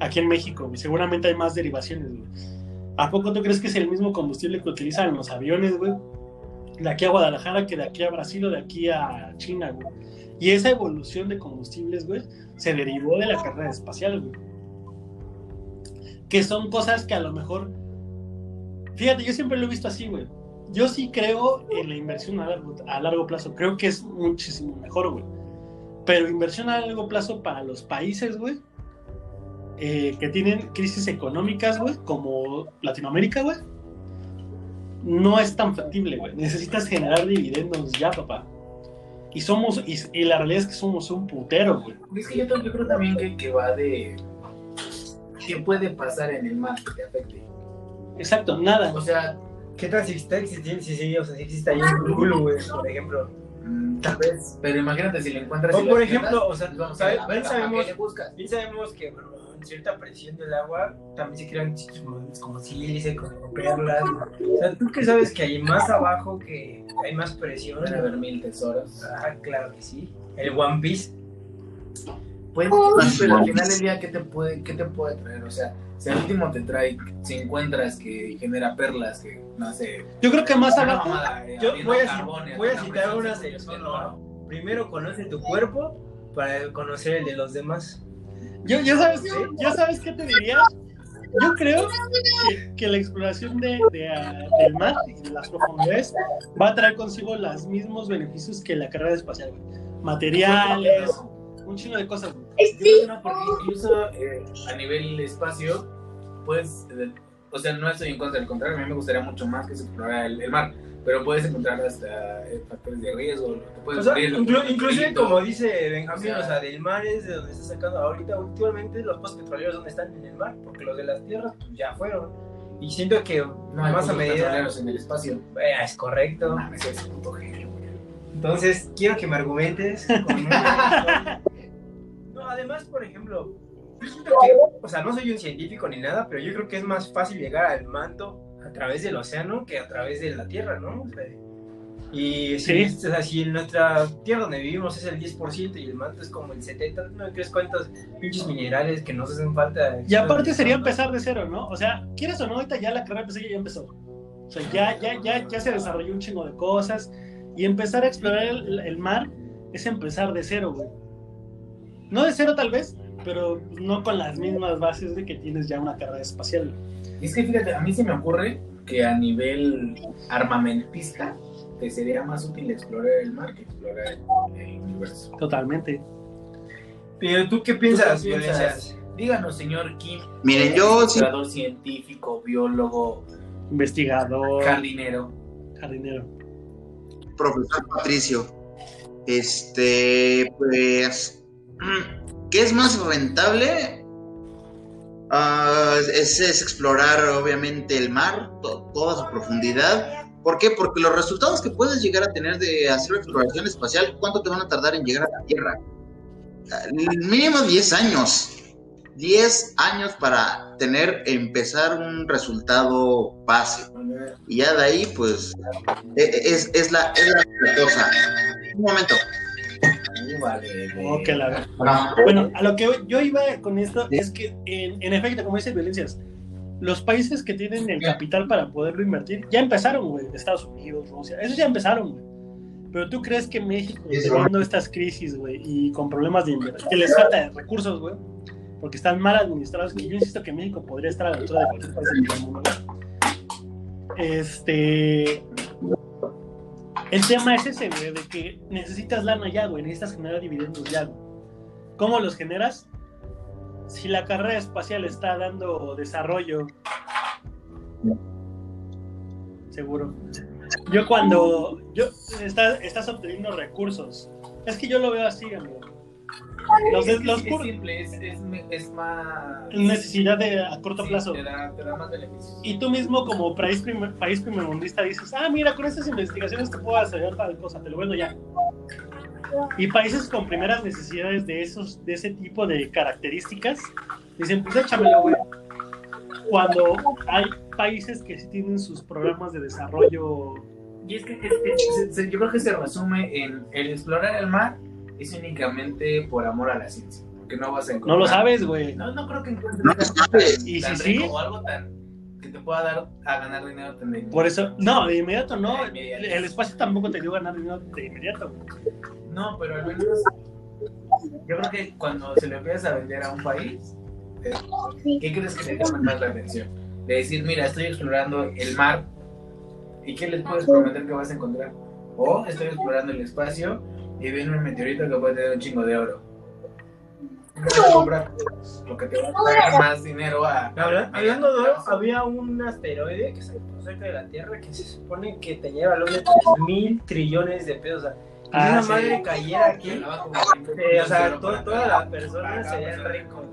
Aquí en México, güey. Seguramente hay más derivaciones, güey. ¿A poco tú crees que es el mismo combustible que utilizan los aviones, güey? De aquí a Guadalajara que de aquí a Brasil o de aquí a China, güey. Y esa evolución de combustibles, güey, se derivó de la carrera espacial, güey. Que son cosas que a lo mejor Fíjate, yo siempre lo he visto así, güey. Yo sí creo en la inversión a largo, a largo plazo. Creo que es muchísimo mejor, güey. Pero inversión a largo plazo para los países, güey, eh, que tienen crisis económicas, güey, como Latinoamérica, güey, no es tan factible, güey. Necesitas generar dividendos ya, papá. Y somos, y, la realidad es que somos un putero, güey. Es que yo, yo creo también que, que va de. ¿Qué puede pasar en el mar que te afecte? Exacto, nada. O sea, ¿Qué tal si está existiendo? Sí, sí, o sea, si existe ahí un Hulu, güey, por ejemplo. mm, tal vez. Pero imagínate si le encuentras. O por ejemplo, o sea, pues vamos a ¿sabe- ver, bien ¿a sabemos-? Bien sabemos que bueno, en cierta presión del agua también se crean sitios como, sílice, como perlas. O sea, tú que sabes que hay más abajo, que hay más presión. A haber mil tesoros. Ah, claro que sí. El One Piece. Pues, pero al final del día, ¿qué te puede, qué te puede traer? O sea, si al último te trae, si encuentras que genera perlas, que no sé. Yo creo que más abajo, mamada, eh, Yo voy a, voy a citar presión una se sección, convierte en ¿no? oro. Primero conoce tu cuerpo para conocer el de los demás. Yo, ya sabes, ya sabes qué te diría. Yo creo que, que la exploración de, de, ah, del mar y de las profundidades va a traer consigo los mismos beneficios que la carrera espacial. Materiales, un chingo de cosas. güey. Yo creo que no, porque incluso eh, a nivel espacio, pues, eh, o sea, no estoy en contra, al contrario, a mí me gustaría mucho más que se explorara el, el mar, pero puedes encontrar hasta eh, factores de riesgo, te O puedes sea, morir, inclu- inclusive frito. como dice Benjamín, O sea, o sea, del mar es de donde está sacando ahorita últimamente los pozos petroleros donde están en el mar, porque los de las tierras pues, ya fueron. Y siento que no hay más a medida petroleros en el espacio. Eh, es correcto. No güey. Entonces, quiero que me argumentes con además, por ejemplo, yo siento que, o sea, no soy un científico ni nada, pero yo creo que es más fácil llegar al manto a través del océano que a través de la Tierra, ¿no? O sea, y si, Sí. o sea, si en nuestra Tierra donde vivimos es el 10% y el manto es como el 70%, ¿no crees cuántos pinches minerales que nos hacen falta? Y aparte sería empezar de cero, ¿no? O sea, quieres o no, ahorita ya la carrera espacial ya empezó. O sea, ya, ya, ya, ya se desarrolló un chingo de cosas. Y empezar a explorar el, el mar es empezar de cero, güey. No de cero tal vez, pero no con las mismas bases de que tienes ya una carrera espacial. Y es que fíjate, a mí se me ocurre que a nivel armamentista te sería más útil explorar el mar que explorar el universo. Totalmente. Pero tú qué piensas, ¿Tú qué piensas? Violencias? Díganos, señor Kim, Miren, yo sí- ilustrador científico, biólogo, Investigador, jardinero. jardinero. profesor Patricio, este, pues, ¿qué es más rentable? Ah, es, es explorar, obviamente, el mar, to- toda su profundidad. ¿Por qué? Porque los resultados que puedes llegar a tener de hacer exploración espacial, ¿cuánto te van a tardar en llegar a la Tierra? Ah, Mínimo 10 años. 10 años para tener, empezar un resultado base. Y ya de ahí, pues, e- e- es, es, la, es la cosa. Un momento. La- Ah, Bueno, a lo que yo iba con esto es que, en, en efecto, como dice Violencias, los países que tienen el capital para poderlo invertir ya empezaron, güey. Estados Unidos, Rusia, esos ya empezaron, güey. Pero tú crees que México, teniendo estas crisis, güey, y con problemas de inversión, que les falta recursos, güey, porque están mal administrados, que yo insisto que México podría estar a la altura de cualquier país del mundo, güey. Este. El tema es ese, güey, de que necesitas lana ya, güey, necesitas generar dividendos ya, güey. ¿Cómo los generas? Si la carrera espacial está dando desarrollo, seguro. Yo cuando yo estás, estás obteniendo recursos, es que yo lo veo así, amigo. Los, es, los es simple, es, es, más... necesidad de a corto Sí, plazo. Te da, te da más beneficios. Y tú mismo como país, primer, país primermundista dices, ah, mira, con estas investigaciones te puedo hacer tal cosa, te lo vendo ya. Y países con primeras necesidades de esos, de ese tipo de características, dicen, pues échamelo, güey. Cuando hay países que sí tienen sus programas de desarrollo. Y es que yo creo que se resume en el explorar el mar es únicamente por amor a la ciencia. Porque no vas a encontrar. No lo sabes, güey. No, no creo que encuentres No algo sabes. tan, Y tan si sí. rico o algo tan que te pueda dar a ganar dinero tan de Por eso, no, de inmediato no. De inmediato. El espacio tampoco te dio ganar dinero de inmediato. No, pero al menos yo creo que cuando se lo empiezas a vender a un país, eh, ¿qué crees que le llama más la atención? De decir, mira, estoy explorando el mar y ¿qué les puedes prometer que vas a encontrar? O estoy explorando el espacio y viene un meteorito que puede tener un chingo de oro. Porque te va a pagar más dinero a... Habla- hablando de oro, había un asteroide que se encontró cerca de la Tierra que se supone que tenía valor de 3 mil trillones de pesos. O sea, si Ah, una sí. madre cayera aquí, eh, o sea, todas cada- las personas serían persona. ricos.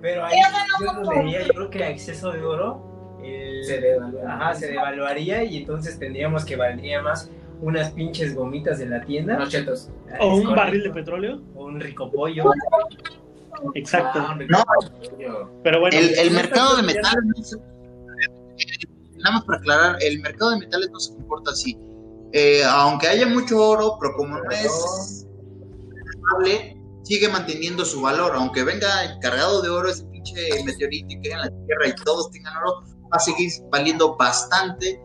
Pero ahí yo no vería, yo creo que a exceso de oro el- Se devalúa. Ajá, se devaluaría y entonces tendríamos que valdría más unas pinches gomitas de la tienda Unos chetos. O un Con- barril de petróleo. o un rico pollo. Exacto. Ah, No. Pero bueno, El, el mercado de metales, no se- nada más para aclarar, el mercado de metales no se comporta así. Eh, aunque haya mucho oro, pero como no es estable, sigue manteniendo su valor. Aunque venga cargado de oro ese pinche meteorito y caiga en la Tierra y todos tengan oro, va a seguir valiendo bastante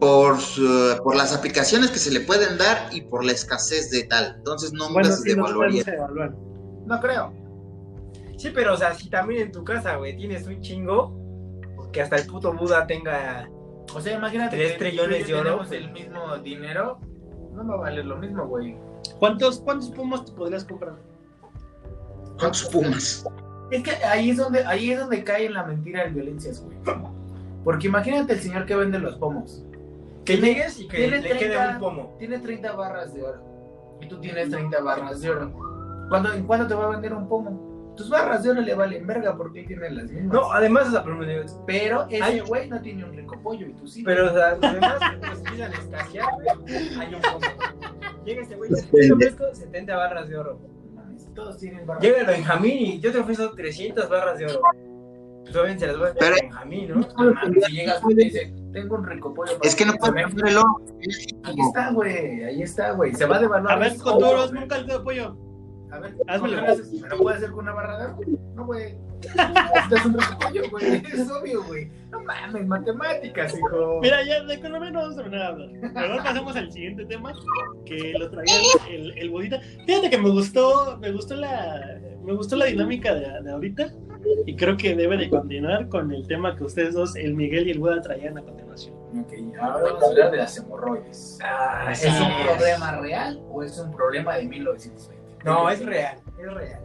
por, su- por las aplicaciones que se le pueden dar y por la escasez de tal. Entonces nunca bueno, se sí, no devaluaría. No creo. Sí, pero o sea, si también en tu casa, güey, tienes un chingo, que hasta el puto Buda tenga. O sea, imagínate Tres que trillones de oro. el mismo dinero, no va a valer lo mismo, güey. ¿Cuántos, ¿Cuántos pomos te podrías comprar? ¿Cuántos pumas? Es que ahí es donde ahí es donde cae en la mentira de violencias, güey. Porque imagínate el señor que vende los pomos. Que llegues y que Tiene le quede 30 un pomo. Tiene 30 barras de oro. Y tú tienes 30 barras de oro. ¿Cuándo, ¿En cuánto te va a vender un pomo? Tus barras de oro le valen verga porque él tiene las mismas. No, además, o sea, pero, ese Ay. güey no tiene un rico pollo y tú sí. pero, o sea, además, pues empiezan a escasear, güey. Hay un pomo. Llega este güey, te ofrezco 70 barras de oro. Todos tienen barras. Llega Benjamín y yo te ofrezco 300 barras de oro. Pues obviamente se las voy a dar a Benjamín, ¿no? Mames, Si llegas y te dice, tengo un rico pollo. para Es que no puedes el oro. Ahí está, güey. Ahí está, güey. Se va a devaluar. A ver, con un caldo de pollo. A ver, Házmelo. ¿cómo lo haces? ¿Me lo puedes hacer con una barra de oro? No, güey. Es un rico pollo, güey. Es obvio, güey. Mames, matemáticas, hijo. Mira, ya de economía no vamos a terminar de hablar. Mejor pasemos al siguiente tema, que lo traía el, el Budita. Fíjate que me gustó, me gustó la, me gustó la dinámica de, de ahorita y creo que debe de continuar con el tema que ustedes dos, el Miguel y el Buda, traían a continuación. Ok, ahora vamos a hablar de las hemorroides. Ah, ¿Es un problema real o es un problema de 1920? No, es real, es real.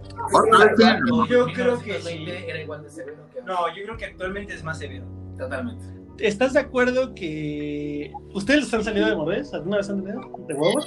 Tienen- No, yo creo que 1920 sí. era igual de severo que ahora. No, yo creo que actualmente es más severo. Totalmente. ¿Estás de acuerdo que ustedes les han salido de hemorroides? ¿Alguna vez han tenido? ¿De huevos?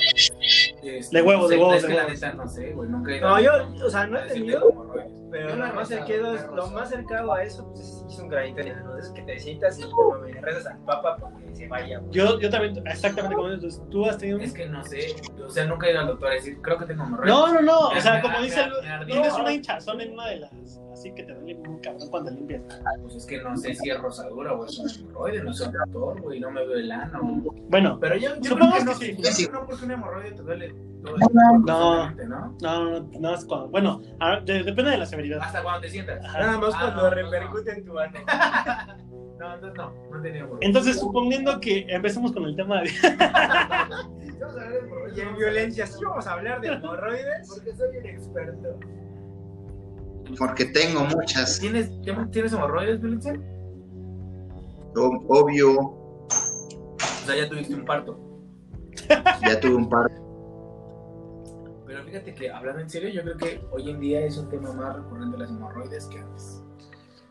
Este, De huevos, no sé, de huevos, Es de que la huevos. neta no sé, güey. Nunca he ido No, a- yo, o sea, no he tenido, hemorroides. pero Yo lo más, rozado, lo más cercano a eso pues, es, un granito de ¿no? Es que te sientas y como me rezas al papa para que se vaya. Yo, yo también, exactamente como dices, tú has tenido... Es que no sé, o sea, nunca he ido al doctor a decir, creo que tengo hemorroides. No, no, no, o sea, como dice, tienes una hinchazón en una de las... Así que te duele un cabrón cuando limpias. Pues es que no sé si es rosadura o es un hemorroide, no soy doctor, güey, no me veo el ano. Bueno, Pero yo, yo Supongo que no, que sí. yo que no porque un hemorroide te duele todo No. ¿no? no, no, no, no es cuando... Bueno, de- depende de la severidad. Hasta cuando te sientas. Ajá. Nada más Ah, cuando no, repercute en tu ano. No, entonces no, no he tenido hemorroides. Entonces, suponiendo que empecemos con el tema de... Vamos a hablar de hemorroides, Y en violencia, sí vamos a hablar de hemorroides. Porque soy un experto. Porque tengo muchas. ¿Tienes, ¿tienes hemorroides, violencia? Ob- Obvio, O sea, ya tuviste un parto. ya tuve un par. Fíjate que, hablando en serio, yo creo que hoy en día es un tema más recurrente las hemorroides que antes.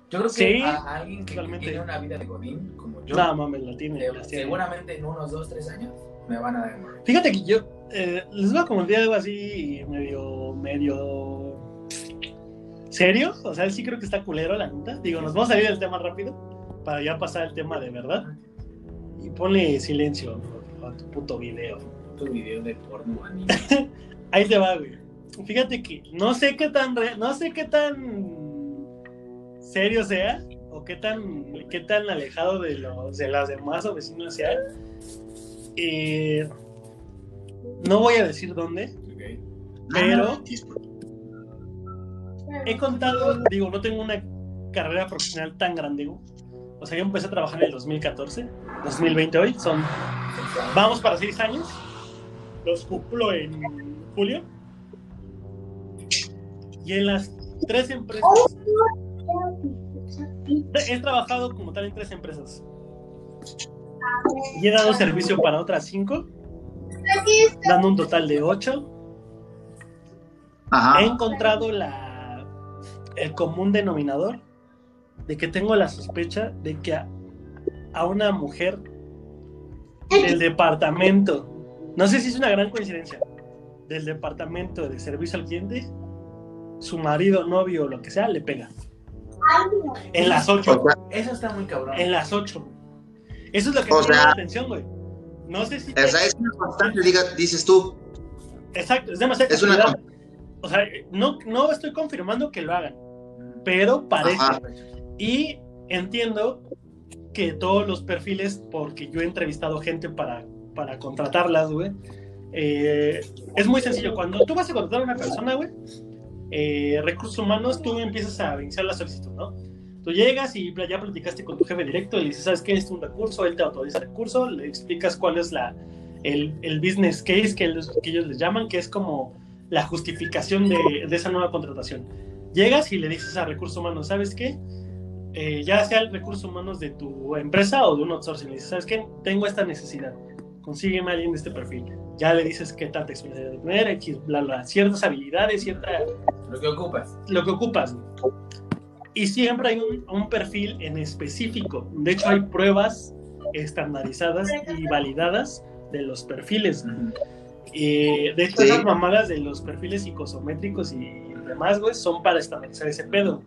Yo creo que Sí, a, a alguien que, tiene una vida de godín como yo, No, mames, la tiene. se- la tiene. seguramente en unos 2, 3 años me van a dar hemorroides. Fíjate que yo eh, les voy a comentar algo así medio, medio serio. O sea, sí creo que está culero, la neta. Digo, nos vamos a salir del tema rápido para ya pasar al tema de verdad. Y ponle silencio a tu puto video. puto video de porno anime. Ahí te va, güey. Fíjate que no sé qué tan re- no sé qué tan serio sea o qué tan qué tan alejado de los de las demás oficinas sea. Eh, no voy a decir dónde. Ok. Pero- He contado, digo, no tengo una carrera profesional tan grande. güey. O sea, yo empecé a trabajar en el 2014, 2020 hoy, son Vamos para seis años. Los cumplo en julio. Y en las tres empresas. He trabajado como tal en tres empresas. Y he dado servicio para otras cinco. Dando un total de ocho. He encontrado la, el común denominador de que tengo la sospecha de que a, a una mujer del departamento, no sé si es una gran coincidencia, del departamento de servicio al cliente, su marido, novio o lo que sea, le pega. En las ocho. O sea, Eso está muy cabrón. En las ocho. Eso es lo que O me llama la atención, güey. No sé si. o sea, es una constante, diga, dices tú. Exacto, es demasiado. Es una. O sea, no, no estoy confirmando que lo hagan, pero parece. Ajá. Y entiendo que todos los perfiles, porque yo he entrevistado gente para, para contratarlas, güey, eh, es muy sencillo. Cuando tú vas a contratar a una persona, güey, eh, recursos humanos, tú empiezas a iniciar la solicitud, ¿no? Tú llegas y ya platicaste con tu jefe directo y dices, ¿sabes qué? Es un recurso, él te autoriza el recurso, le explicas cuál es la, el, el business case que, ellos- que ellos les llaman, que es como la justificación de, de esa nueva contratación. Llegas y le dices a recursos humanos, ¿sabes qué? Eh, ya sea el recurso humanos de tu empresa o de un outsourcing, le dices, ¿sabes qué? Tengo esta necesidad, consígueme a alguien de este perfil. Ya le dices qué tanta experiencia debe tener, X, bla, bla, ciertas habilidades, cierta, Lo que ocupas. lo que ocupas. Y siempre hay un, un perfil en específico. De hecho, hay pruebas estandarizadas y validadas de los perfiles. Eh, de hecho, Sí. esas mamadas de los perfiles psicosométricos y demás, güey, son para estandarizar ese pedo.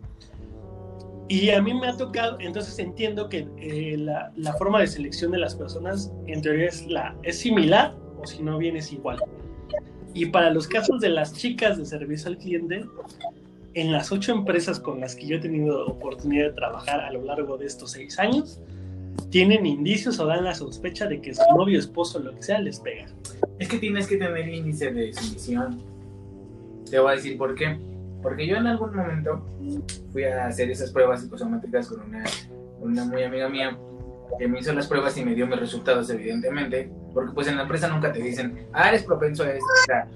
Y a mí me ha tocado, entonces entiendo que eh, la, la forma de selección de las personas en teoría es, la, es similar o si no bien es igual. Y para los casos de las chicas de servicio al cliente, en las ocho empresas con las que yo he tenido oportunidad de trabajar a lo largo de estos seis años, tienen indicios o dan la sospecha de que su novio, esposo, lo que sea, les pega. Es que tienes que tener índice de sumisión. Te voy a decir por qué. Porque yo en algún momento fui a hacer esas pruebas psicosométricas con una, una muy amiga mía que me hizo las pruebas y me dio mis resultados, evidentemente. Porque pues en la empresa nunca te dicen, ah, eres propenso a esto. O sea,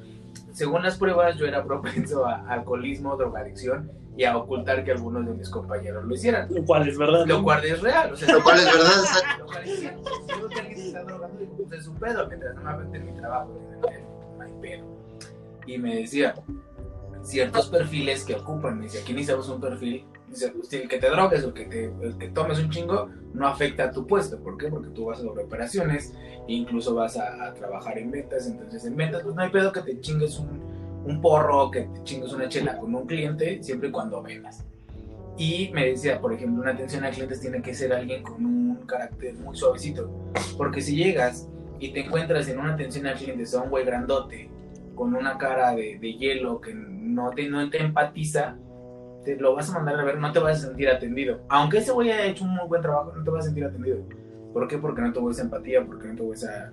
según las pruebas yo era propenso a alcoholismo, drogadicción y a ocultar que algunos de mis compañeros lo hicieran. Lo cual es verdad. Lo cual es real. O sea, Lo cual es verdad, lo cual es cierto. Si veo que alguien se está drogando, digo, pues es su pedo, mientras no me afecte mi trabajo, no hay pedo. Y me decía, ciertos perfiles que ocupan, me decía, aquí necesitamos un perfil, dice, pues, el que te drogues o que te, el que tomes un chingo, no afecta a tu puesto. ¿Por qué? Porque tú vas a sobre operaciones, e incluso vas a, a trabajar en ventas, entonces en ventas pues no hay pedo que te chingues un, un porro, que te chingues una chela con un cliente, siempre y cuando vendas. Y me decía, por ejemplo, una atención a clientes tiene que ser alguien con un carácter muy suavecito. Porque si llegas y te encuentras en una atención a clientes a un güey grandote, con una cara de, de hielo que no te, no te empatiza, te lo vas a mandar a ver, no te vas a sentir atendido. Aunque ese güey haya hecho un muy buen trabajo, no te vas a sentir atendido. ¿Por qué? Porque no tuvo esa empatía, porque no tuvo esa,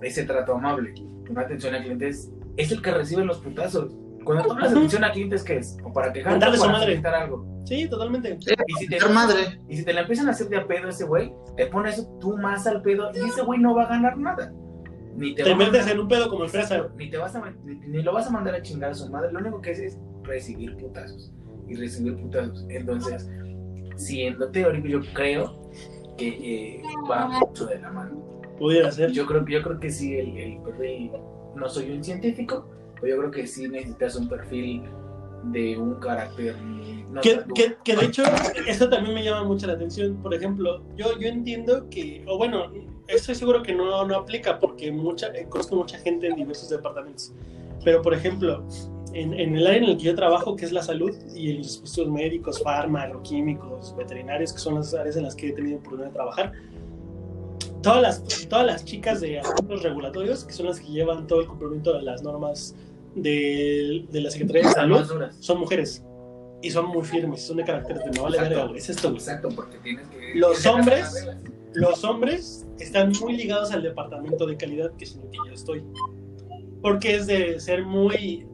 ese trato amable. Una atención a clientes es el que recibe los putazos. Cuando tú hablas de atención a clientes, ¿qué es? O para quejarte Mentarle o su para madre. algo. Sí, totalmente. Y si te, madre. y si te la empiezan a hacer de a pedo ese güey, te pones tú más al pedo y ese güey no va a ganar nada. Ni te, Te va a metes en un pedo como empresa. ni te vas a ni, ni lo vas a mandar a chingar a su madre, lo único que hace es recibir putazos y recibir putazos. Entonces, siendo teórico, yo creo que eh, va mucho de la mano. Pudiera ser. Yo creo, yo creo que sí, el, el perfil, no soy un científico, pero yo creo que sí necesitas un perfil de un carácter. no Que, que- que de hecho, eso también me llama mucho la atención. Por ejemplo, yo, yo entiendo que, o bueno, estoy seguro que no, no aplica porque mucha, eh, conozco mucha gente en diversos departamentos. Pero, por ejemplo, en, en el área en el que yo trabajo, que es la salud y los dispositivos médicos, agroquímicos, veterinarios, que son las áreas en las que he tenido oportunidad de trabajar, todas las, todas las chicas de asuntos regulatorios, que son las que llevan todo el cumplimiento de las normas de, de la Secretaría de Salud, son mujeres. Y son muy firmes, son de carácter de no vale verga. Es esto, güey. Exacto, porque tienes que. Los hombres-. Los hombres están muy ligados al departamento de calidad, que es en el que yo estoy. Porque es de ser muy,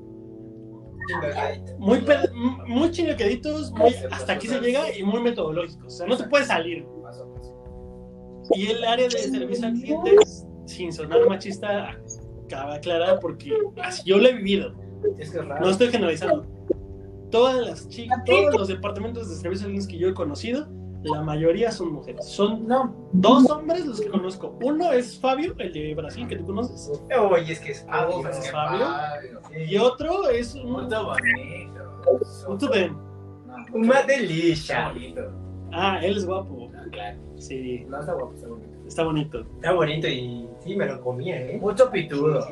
muy, muy chingaqueditos, muy hasta aquí se llega y muy metodológicos. O sea, no te puedes salir. Y el área de servicio al cliente, sin sonar machista, cabe aclarar porque así yo lo he vivido. No estoy generalizando. Todas las chicas, todos los departamentos de servicio al cliente que yo he conocido, la mayoría son mujeres. Son No, dos hombres los que conozco. Uno es Fabio, el de Brasil que tú conoces. Oye, es que es Fabio. es que Fabio. Fabio. Y otro es un, Muy bonito. un. No, Una delicia. Ah, él es guapo. Ah, claro. Sí, No está guapo, está bonito. está bonito. Está bonito y sí, me lo comía, ¿eh? Mucho pitudo.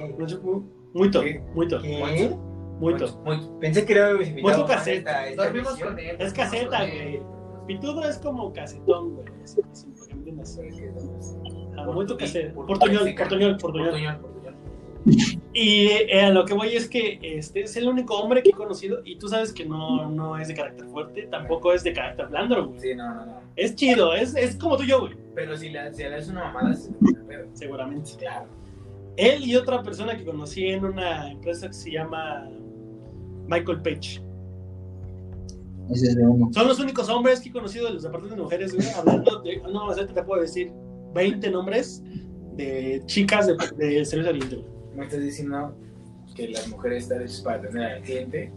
Muy to, ¿Qué? muy to, ¿Qué? muy to. Muy- Pensé que era invitado Mucho caseta. Dormimos con él. Es caseta, güey. Pitudo es como casetón, güey. así, que me entiendas. Pero es que no es- muy to caseta. Portu- Portoñol, Portugal. portoñol, portoñol. Portuñol, portuñol. Y eh, a lo que voy es que este es el único hombre que he conocido y tú sabes que no, no es de carácter fuerte, tampoco es de carácter blando, güey. Sí, no, no, no. Es chido, es, es como tú y yo, güey, Pero si le, si haces una mamada, se te seguramente. Claro. Él y otra persona que conocí en una empresa que se llama Michael Page. Ese es de uno. Son los únicos hombres que he conocido de los departamentos de mujeres, güey, hablando de, no, o sea, te puedo decir 20 nombres de chicas de, de servicio al cliente, güey. Me estás diciendo que las mujeres están hechas para tener al cliente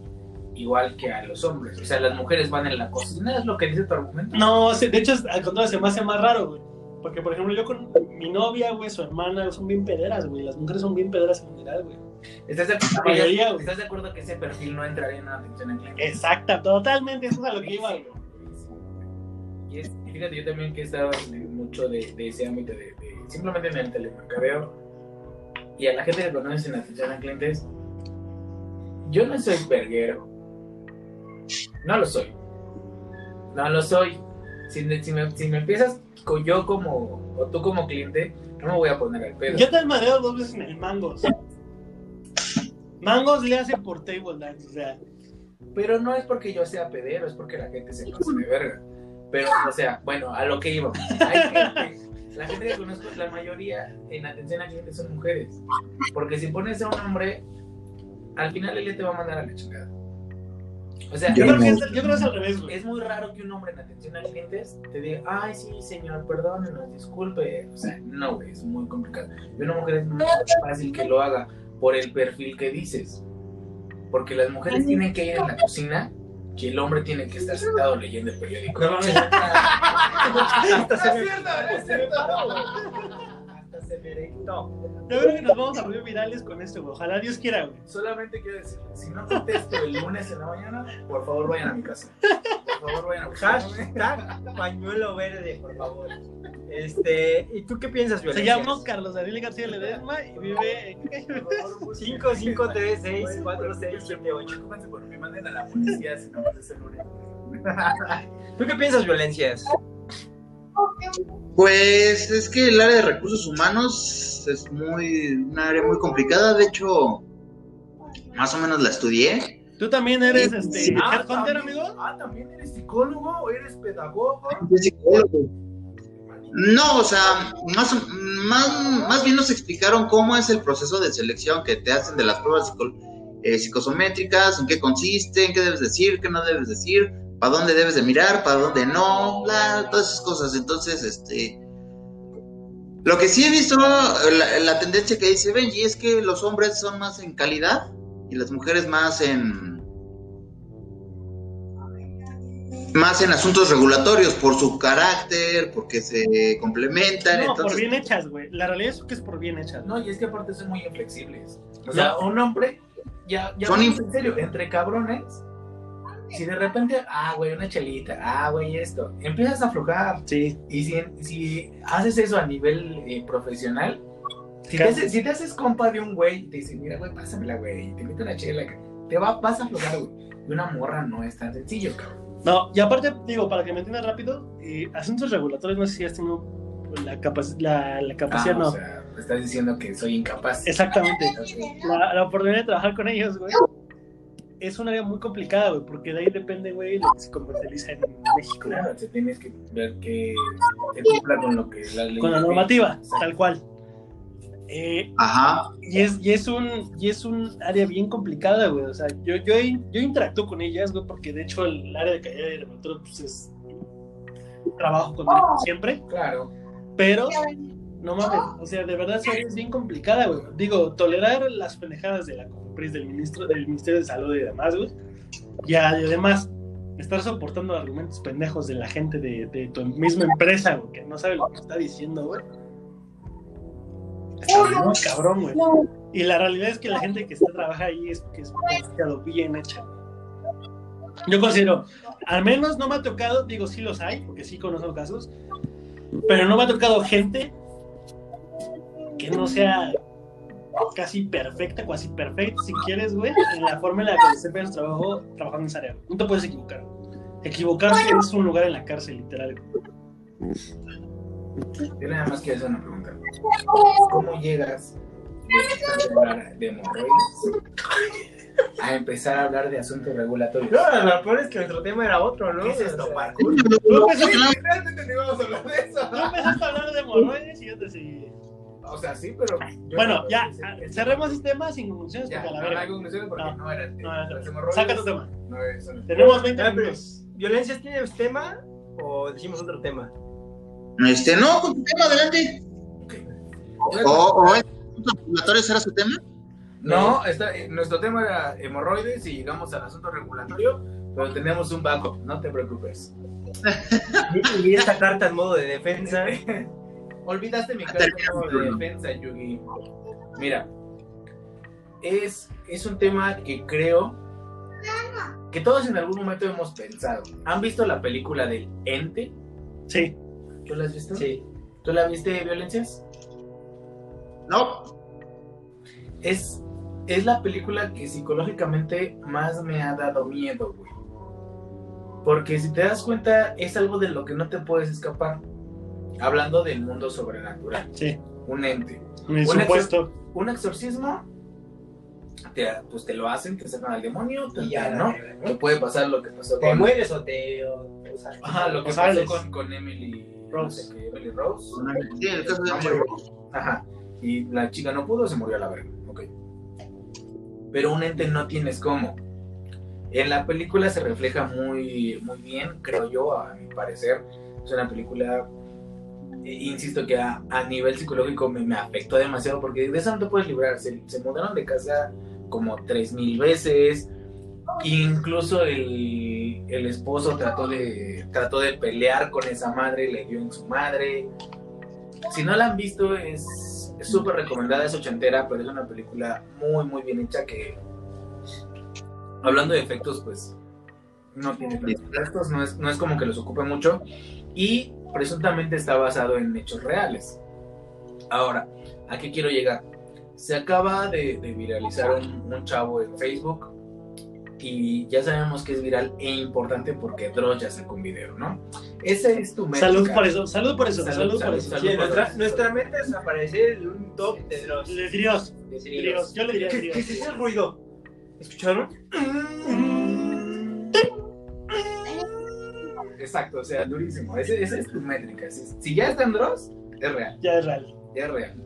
igual que a los hombres. O sea, las mujeres van en la cocina, es lo que dice tu argumento. No, de hecho, al contrario, se me hace más raro, güey. Porque, por ejemplo, yo con mi novia, güey, su hermana, son bien pederas, güey. Las mujeres son bien pederas en general, güey. ¿Estás de, acuerdo, La mayoría, güey. ¿Estás de acuerdo que ese perfil no entraría en una atención al cliente? Exacta, totalmente, eso es a lo que iba, güey. Y es, fíjate, yo también que en mucho de, de ese ámbito, de, de- simplemente en el telemercadeo, y a la gente que conoces en atención a clientes, yo no soy verguero. No lo soy. No lo soy. Si, me- si me, si me empiezas con yo como, o tú como cliente, no me voy a poner al pedo. Yo te mareo dos veces en el Mangos. Mangos le hace por table dance, o sea. Pero no es porque yo sea pedero, es porque la gente se pasa de verga. Pero, o sea, bueno, a lo que iba. Hay gente, la gente que conozco, la mayoría en atención al cliente son mujeres. Porque si pones a un hombre, al final él te va a mandar a la chingada. O sea, Yo Yo creo que es, yo creo que es al revés, güey. es muy raro que un hombre en atención a clientes te diga, ay, sí, señor, perdónenos, disculpe. O sea, no, güey, es muy complicado. Y una mujer es muy fácil que lo haga por el perfil que dices. Porque las mujeres tienen que ir en la cocina y el hombre tiene que estar sentado leyendo el periódico. No se me- Es cierto, es cierto. Se erectó. Yo creo que nos vamos a volver virales con esto, güey. Ojalá Dios quiera, güey. Solamente quiero decir, si no contesto el lunes en la mañana, por favor vayan a mi casa. Por favor vayan a buscarme. Hashtag pañuelo verde, por favor. Este, ¿y tú qué piensas, Se violencia? llama Carlos Daniel García Ledesma y vive en... 5, 5, 3, 6, 4, 6, 7, 8. Preocúpense porque me manden a la policía si no es el lunes. ¿Tú qué piensas, violencias? Pues es que el área de recursos humanos es muy un área muy complicada. De hecho, más o menos la estudié. Tú también eres Sí, este sí. también- amigo. Ah, también eres psicólogo o eres pedagogo. No, o sea, más, o- más, más bien nos explicaron cómo es el proceso de selección que te hacen de las pruebas psico- eh, psicosométricas, en qué consiste, en qué debes decir, qué no debes decir, para dónde debes de mirar, para dónde no, bla, todas esas cosas. Entonces, este... Lo que sí he visto, la, la tendencia que dice Benji, es que los hombres son más en calidad y las mujeres más en... Más en asuntos regulatorios, por su carácter, porque se complementan. No, por bien hechas, güey. La realidad es que es por bien hechas. No, y es que aparte son muy inflexibles. O sea, un hombre, ya, ya Son hablamos en serio, entre cabrones, si de repente, ah, güey, una chelita, ah, güey, esto, empiezas a aflojar. Sí. Y si, si haces eso a nivel eh, profesional, si te, haces, si te haces compa de un güey te dice, mira, güey, pásamela, güey, te invito a una chela, te va, vas a aflojar, güey. Y una morra no es tan sencillo, cabrón. No, y aparte, digo, para que me entiendas rápido, eh, asuntos regulatorios, no sé si has tenido la, capac- la, la capacidad Ah, no. O sea, me estás diciendo que soy incapaz. Exactamente. La, la oportunidad de trabajar con ellos, güey, es un área muy complicada, güey, porque de ahí depende, güey, lo que se comercializa en México, güey. Claro, te tienes que ver que te cumpla con lo que la ley con la normativa, tal cual. Eh, Ajá. y, es, y, es un, y es un área bien complicada, güey. O sea, yo, yo, yo interactúo con ellas, güey, porque de hecho el área de calidad de laboratorio, pues es. Trabajo con ellos siempre, Claro. pero no mames, o sea, de verdad es bien complicada, güey. Digo, tolerar las pendejadas de la COFEPRIS, del ministro, del Ministerio de Salud y demás, güey. Y además, estar soportando argumentos pendejos de la gente de, de tu misma empresa, güey, que no sabe lo que está diciendo, güey. Está muy cabrón, güey. Y la realidad es que la gente que está trabaja ahí es porque es demasiado bien hecha. Yo considero, al menos no me ha tocado, digo, sí los hay, porque sí conozco casos, pero no me ha tocado gente que no sea casi perfecta, casi perfecta, si quieres, güey, en la forma en la que desempeña su trabajo trabajando en esa área. No te puedes equivocar. Equivocarse es un lugar en la cárcel, literal. Yo nada más quiero hacer una pregunta. ¿Cómo llegas de empezar a hablar de hemorroides a empezar a hablar de asuntos regulatorios? No, lo peor es que nuestro tema era otro, ¿no? ¿Qué es esto, O sea, parkour? Tú empezaste, Realmente no íbamos a hablar de eso. tú empezaste a hablar de hemorroides y yo te seguí. O sea, sí, pero. Bueno, no- ya, ese- ah, ese- cerremos este tema sin conclusiones Ya, porque a no, la no hay conclusiones porque No. no, era el tema. No, Saca tu tema. No, eso no Tenemos 20 Ah, pero- minutos. ¿Violencias tienes tema o decimos otro tema? Este, no, con tu tema, adelante. Ok. O, o regulatorios era su tema. No, está, eh, nuestro tema era hemorroides y llegamos al asunto regulatorio, pero tenemos un backup, no te preocupes. Y, y esta carta en modo de defensa. Olvidaste mi carta de defensa, Yugi. Mira, es, es un tema que creo que todos en algún momento hemos pensado. ¿Han visto la película del Ente? Sí. ¿Tú la has visto? Sí. ¿Tú la viste de violencias? No. Es, es la película que psicológicamente más me ha dado miedo, güey. Porque si te das cuenta, es algo de lo que no te puedes escapar. Hablando del mundo sobrenatural, Sí. un ente. Mi Un supuesto. Un exorcismo, te, pues te lo hacen, te sacan al demonio, te, Y ya, ¿no? ¿no? Que puede pasar lo que pasó ¿Te con... mueres o te.? O, o sea, Ajá, lo que pasó con, con Emily no Rose. sé Emily Rose. Sí, el caso de Amber Ajá. Y la chica no pudo, se murió a la verga. Ok. Pero un ente no tienes cómo. En la película se refleja muy, muy bien, creo yo, a mi parecer. Es una película, insisto, que a, a nivel psicológico me, me afectó demasiado porque de eso no te puedes librar. Se, se mudaron de casa como tres mil veces. Incluso el, el esposo trató de, trató de pelear con esa madre, le dio en su madre. Si no la han visto, es súper recomendada, es ochentera, pero es una película muy, muy bien hecha que, hablando de efectos, pues, no tiene tantos efectos, no es, no es como que los ocupe mucho, y presuntamente está basado en hechos reales. Ahora, ¿a qué quiero llegar? Se acaba de, de viralizar un, un chavo en Facebook, y ya sabemos que es viral e importante porque Dross ya sacó un video, ¿no? Ese es tu métrica. Salud por eso. Salud por eso. Salud, Salud, por eso. salud. Sí, nuestra, nuestra meta es aparecer en un top de Dios. de Dios. Yo le diría ¿Qué, Dios. ¿Qué es ese ruido? ¿Escucharon? Exacto, o sea, durísimo. Ese- Esa es tu métrica. Si, si ya está en Dross, es real, Ya es real. ya es real.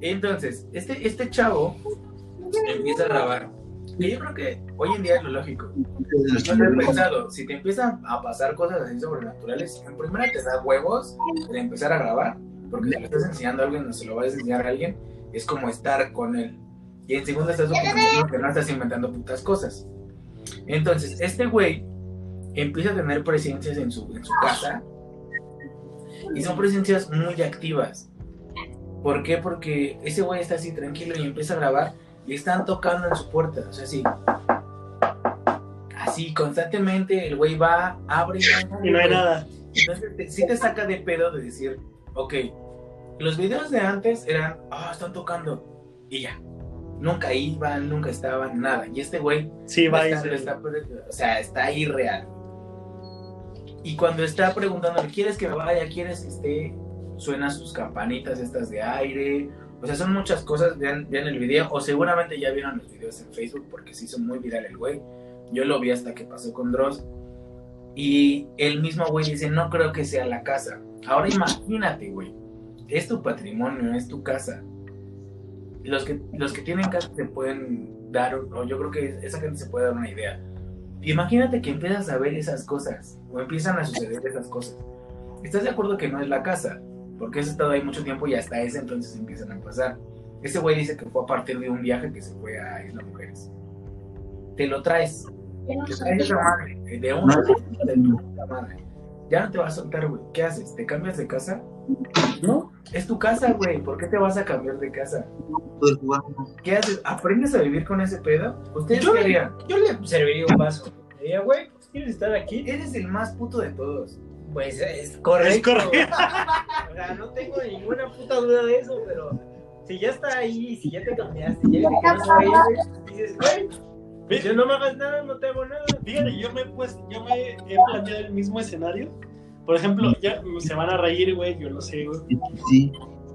Entonces, este, este chavo empieza a grabar. Y yo creo que hoy en día es lo lógico. Yo no he pensado, si te empiezan a pasar cosas así sobrenaturales, en primera te da huevos de empezar a grabar, porque si le estás enseñando a alguien o se lo vas a enseñar a alguien, es como estar con él. Y en segunda estás que no estás inventando putas cosas. Entonces, este güey empieza a tener presencias en su, en su casa y son presencias muy activas. ¿Por qué? Porque ese güey está así tranquilo y empieza a grabar y están tocando en su puerta. O sea, así. Así, constantemente el güey va, abre Y no hay nada. entonces, te- sí te saca de pedo de decir, ok, los videos de antes eran, ah, están tocando, y ya. Nunca iban, nunca estaban, nada. Y este güey, Sí, va y está- se- lo está- o sea, está ahí real. Y cuando está preguntando, ¿quieres que me vaya? ¿Quieres que esté? suena sus campanitas estas de aire. O sea, son muchas cosas. Vean, vean el video. O seguramente ya vieron los videos en Facebook porque se hizo muy viral el güey. Yo lo vi hasta que pasó con Dross. Y el mismo güey dice, no creo que sea la casa. Ahora imagínate, güey. Es tu patrimonio, es tu casa. Los que, los que tienen casa se pueden dar, o yo creo que esa gente se puede dar una idea. Imagínate que empiezas a ver esas cosas, o empiezan a suceder esas cosas. ¿Estás de acuerdo que no es la casa? Porque has estado ahí mucho tiempo y hasta ese entonces empiezan a pasar. Ese güey dice que fue a partir de un viaje que se fue a Isla Mujeres. Te lo traes. Te traes esa madre. De una de tu puta madre. Ya no te vas a soltar, güey. ¿Qué haces? ¿Te cambias de casa? No, es tu casa, güey. ¿Por qué te vas a cambiar de casa? Poder jugar. ¿Qué haces? ¿Aprendes a vivir con ese pedo? ¿Ustedes Yo- qué harían? Yo le serviría un vaso. Le diría, güey, pues, ¿quieres estar aquí? Eres el más puto de todos. Pues es correcto. Es correcto. o sea, no tengo ninguna puta duda de eso, pero si ya está ahí, si ya te cambiaste, ya viste que no se va a ir, güey, dices, güey, pues yo no me hagas nada, no te hago nada. Fíjate, yo me, he puesto- yo me he planteado el mismo escenario. Por ejemplo, ya se van a reír, güey, yo lo sé, güey. Sí.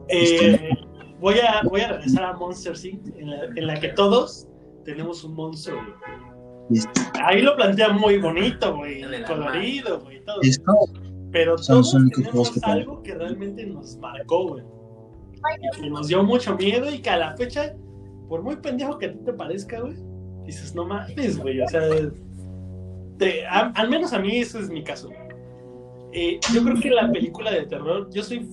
Eh, voy, a, voy a regresar a Monster Inc., en la, en la que todos tenemos un monstruo, güey. Ahí lo plantea muy bonito, güey, colorido, güey, todo. Pero todos tenemos algo que realmente nos marcó, güey. Que nos dio mucho miedo y que a la fecha, por muy pendejo que a ti te parezca, güey, dices, no mames, güey, o sea, te- a- al menos a mí ese es mi caso. Eh, yo creo que la película de terror, yo soy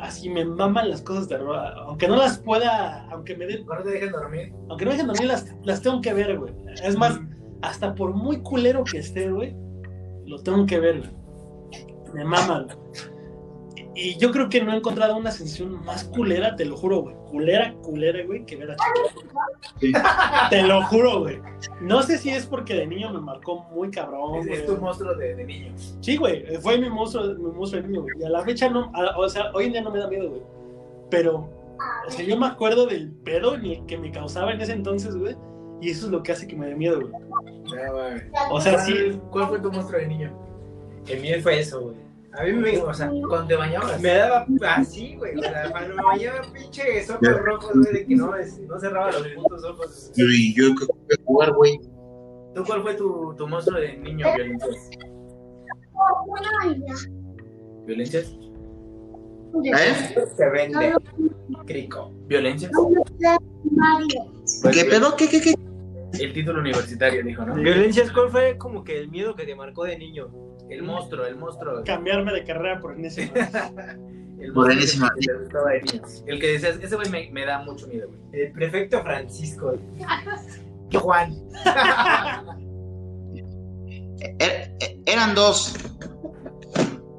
así, me maman las cosas de terror, aunque no las pueda, aunque me den, No te dejen dormir. aunque no me dejen dormir, las, las tengo que ver, güey. Es más, hasta por muy culero que esté, güey, lo tengo que ver, güey. Me mama, güey. Y yo creo que no he encontrado una sensación más culera, te lo juro, güey. Culera, culera, güey, que ver a Sí. Te lo juro, güey. No sé si es porque de niño me marcó muy cabrón, es, güey. es tu monstruo de, de niño. Sí, güey, fue mi monstruo, mi monstruo de niño, güey. Y a la fecha no, a- o sea, hoy en día no me da miedo, güey. Pero, o sea, yo me acuerdo del pedo en el que me causaba en ese entonces, güey. Y eso es lo que hace que me dé miedo, güey. Ya, güey. O sea, sí, ¿Cuál fue tu monstruo de niño? El mío fue eso, güey. A mí me, o sea, Cuando te bañabas. me daba así, güey. O sea, cuando me bañaba pinche ojos rojos, güey, de que no, es- no cerraba los putos ojos. yo, y yo que voy a jugar, güey. ¿Tú cuál fue tu, tu monstruo de niño? ¿Violencias? ¿Violencias? ¿Eh? Se vende. Crico. ¿Violencias? ¿Qué pedo? ¿Qué, qué, qué? El título universitario, dijo, ¿no? Violencias, ¿cuál fue como que el miedo que te marcó de niño? El monstruo, el monstruo. cambiarme de carrera por enésima. El Por monstruo enésima. El que decías, ese güey me, me da mucho miedo, güey. El prefecto Francisco. Juan. Er- er- eran dos.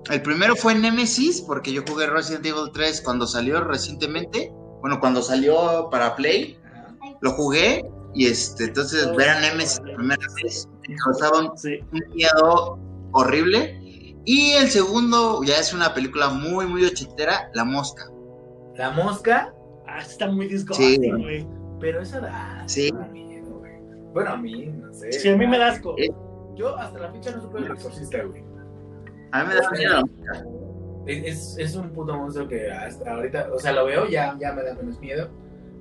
El primero fue Nemesis, porque yo jugué Resident Evil 3 cuando salió recientemente. Bueno, cuando salió para Play, lo jugué. Y este, entonces ver a Nemesis la primera vez me causaba un Sí. un miedo horrible. Y el segundo ya es una película muy, muy ochentera, La Mosca. La mosca, Ah, está muy disgusting, Sí. güey. pero esa da, Sí. da miedo, güey. Bueno, a mí, no sé. Sí, a mí me da asco. Eh, Yo hasta la fecha no supe el exorcista, güey. A mí me da miedo la mosca. Es, es, es un puto monstruo que hasta ahorita, o sea, lo veo, ya, ya me da menos miedo.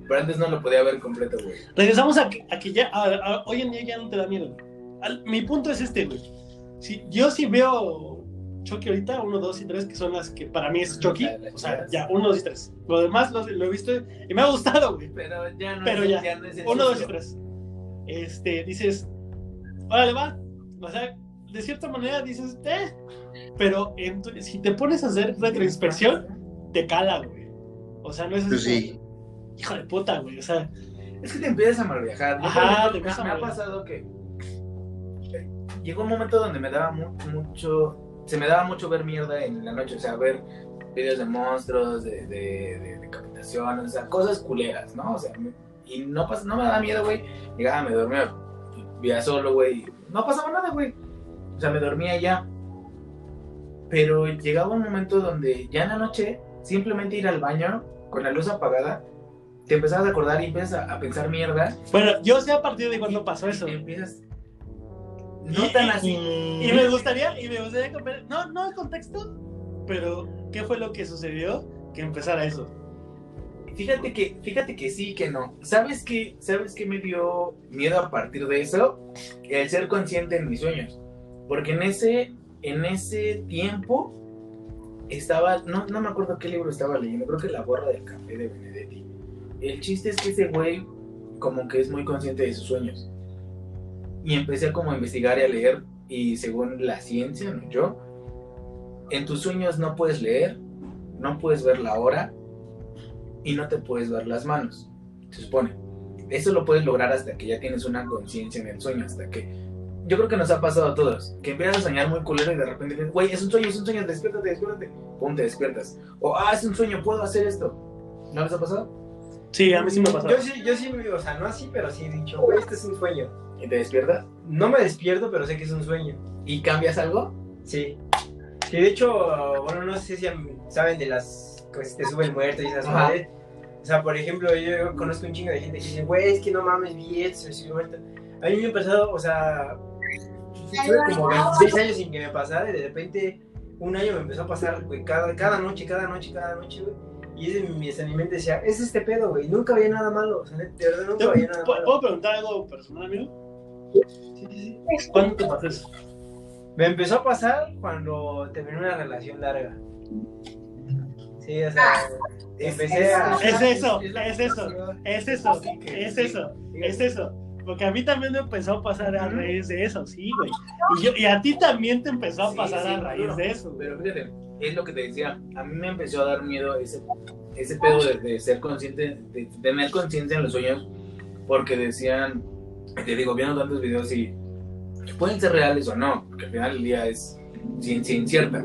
Pero antes no lo podía ver completo, güey. Regresamos a que, a que ya, a- a- hoy en día ya no te da miedo. Al- mi punto es este, güey. Si, yo sí veo Chucky ahorita, 1, 2 y 3, que son las que para mí es Chucky. O sea, ya, 1, 2 y 3. Lo demás lo, lo he visto y me ha gustado, güey. Pero ya no, Pero es, ya. no es el 1, 2 y susto. 3. Este, dices, órale, va. O sea, de cierta manera dices, eh. Pero en tu- si te pones a hacer retroinspección, te cala, güey. O sea, no es así Pues sí. hijo de puta, güey. O sea, Es que te empiezas a mal viajar. Ajá, te me, empiezas a me ha malviajar. pasado que llegó un momento donde me daba mu- mucho, se me daba mucho ver mierda en la noche, o sea, ver videos de monstruos, de, de, de decapitaciones, o sea, cosas culeras, ¿no? O sea, me- y no, pas- no me daba miedo, güey. Llegaba, me dormía, vivía solo, güey. No pasaba nada, güey. O sea, me dormía y ya. Pero llegaba un momento donde ya en la noche, simplemente ir al baño con la luz apagada, te empezabas a acordar y empiezas a, a pensar mierda. bueno, yo sé a partir de cuándo pasó y eso. te empiezas. No tan así. Y me gustaría, y me gustaría no, no el contexto, pero ¿qué fue lo que sucedió? Que empezara eso. Fíjate que, fíjate que sí, que no. ¿Sabes qué? ¿Sabes qué me dio miedo a partir de eso? El ser consciente en mis sueños. Porque en ese, en ese tiempo estaba, no, no me acuerdo qué libro estaba leyendo, creo que La borra del café de Benedetti. El chiste es que ese güey como que es muy consciente de sus sueños. Y empecé como a investigar y a leer y según la ciencia, no yo, en tus sueños no puedes leer, no puedes ver la hora y no te puedes ver las manos, se supone. Eso lo puedes lograr hasta que ya tienes una conciencia en el sueño, hasta que... Yo creo que nos ha pasado a todos, que empiezas a soñar muy culero y de repente dices, güey, es un sueño, es un sueño, despiértate, despiértate, pum, te despiertas. O, ah, es un sueño, puedo hacer esto. ¿No les ha pasado? Sí, a mí sí me pasó. Yo sí, yo sí, o sea, no así, pero sí he dicho, güey, este es un sueño. ¿Y te despiertas? No me despierto, pero sé que es un sueño. ¿Y cambias algo? Sí. Que de hecho, bueno, no sé si saben de las cosas que te sube el muerto y esas madres. O sea, por ejemplo, yo conozco un chingo de gente que dice, güey, es que no mames, vi esto, se subió muerto. A mí me ha pasado, o sea, tuve como 26 años sin que me pasara y de repente un año me empezó a pasar, güey, cada, cada noche, cada noche, cada noche, güey. Y ese, mi, mi mente decía, es este pedo, güey, nunca había nada malo, o sea, de verdad nunca ¿Te- había nada ¿Puedo malo. puedo preguntar algo personal, amigo? Sí, sí, sí. ¿Cuándo te pasó eso? Me empezó a pasar cuando terminé una relación larga. Sí, o sea, empecé a... Es eso, es eso, es eso, es eso, es eso. Porque a mí también me empezó a pasar a raíz de eso, sí, güey. Y, yo, y a ti también te empezó a pasar sí, a raíz de eso. Pero fíjate, es lo que te decía, a mí me empezó a dar miedo ese, ese pedo de, de ser consciente, de tener conciencia en los sueños, porque decían, te digo, viendo tantos videos y pueden ser reales o no, porque al final del día es ciencia incierta.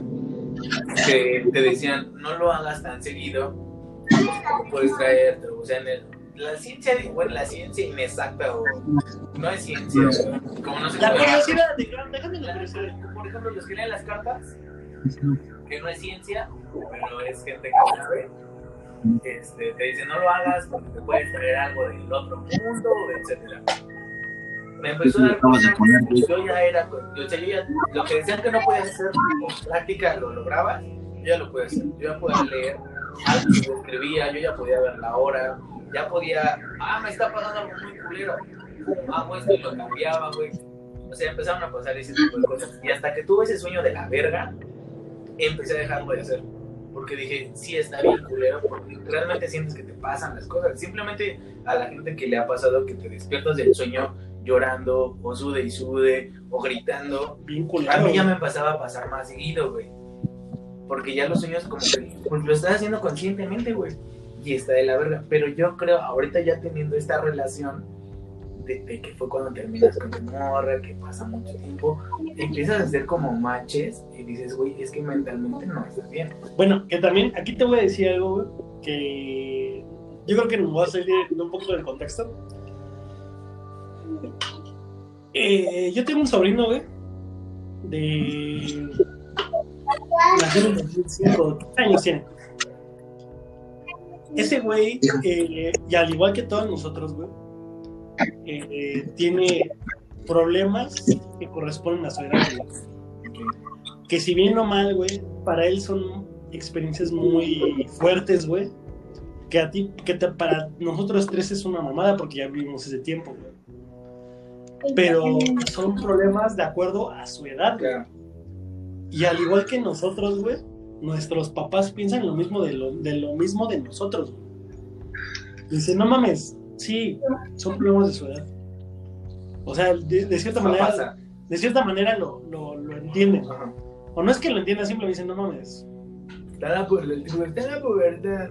Que te decían, no lo hagas tan seguido, puedes traerte, o sea, en el- la ciencia, bueno, la ciencia inexacta o no es ciencia, como no se La curiosidad, déjame la la- curiosidad. por ejemplo, los que leen las cartas, que no es ciencia, pero es gente que sabe, este, te dicen no lo hagas porque te puedes traer algo del otro mundo, etcétera. Me empezó a dar cuenta que yo ya era, yo, ya, lo que decían que no podía hacer con práctica lo lograba, yo ya lo podía hacer, yo ya podía leer algo que escribía, yo ya podía ver la hora, ya podía, ah, me está pasando algo muy culero, hago esto y lo cambiaba, güey. O sea, empezaron a pasar ese tipo de cosas. Y hasta que tuve ese sueño de la verga, empecé a dejarlo de hacer. Porque dije, sí, está bien culero, porque realmente sientes que te pasan las cosas. Simplemente a la gente que le ha pasado que te despiertas del sueño llorando, o sude y sude, o gritando. Bien A mí ya me pasaba a pasar más seguido, güey. Porque ya los sueños como que pues, lo estás haciendo conscientemente, güey. Y está de la verga. Pero yo creo, ahorita ya teniendo esta relación, de, de que fue cuando terminas con tu morra, que pasa mucho tiempo, empiezas a hacer como matches y dices, güey, es que mentalmente no estás bien. Bueno, que también, aquí te voy a decir algo, güey, que yo creo que nos voy a salir de un poco del contexto. Eh, yo tengo un sobrino, güey, de... Nació en 2005, ¿qué años tiene? Ese güey, eh, y al igual que todos nosotros, güey, eh, tiene problemas que corresponden a su edad. Que si bien o mal, güey, para él son experiencias muy fuertes, güey. Que a ti, que te- para nosotros tres es una mamada porque ya vivimos ese tiempo, güey. Pero son problemas de acuerdo a su edad. Y al igual que nosotros, güey, nuestros papás piensan lo mismo de lo, de lo mismo de nosotros, güey. Dicen, no mames, sí, son problemas de su edad. O sea, de, de cierta No manera, pasa. de cierta manera lo, lo, lo entienden. Ajá. O no es que lo entiendan, simplemente dicen, no mames. Está la, pu- está la pubertad.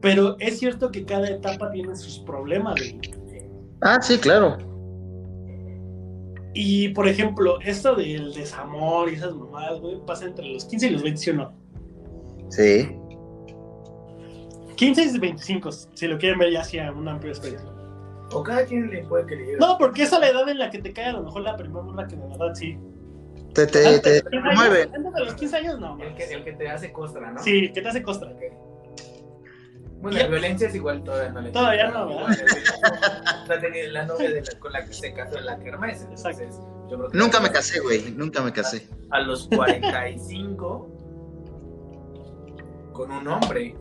Pero es cierto que cada etapa tiene sus problemas, güey. Ah, sí, claro. Y, por ejemplo, esto del desamor y esas mamadas, güey, pasa entre los 15 y los 20, ¿sí o no? Sí. 15 y 25, si lo quieren ver ya hacia un amplio espectro. O cada quien le puede creer. No, porque esa es la edad en la que te cae a lo mejor la primera morra que de verdad sí. Te, te, te, Antes de te los 15 años- mueve. Antes de los 15 años, no. El que, el que te hace costra, ¿no? Sí, que te hace costra. Ok. Bueno, la violencia es igual, todavía no le Todavía no, ¿verdad? La, de- la novia de la- con la que se casó en la kermés. Entonces, yo creo que Nunca me casé, güey. Nunca me casé. A los 45, con un hombre.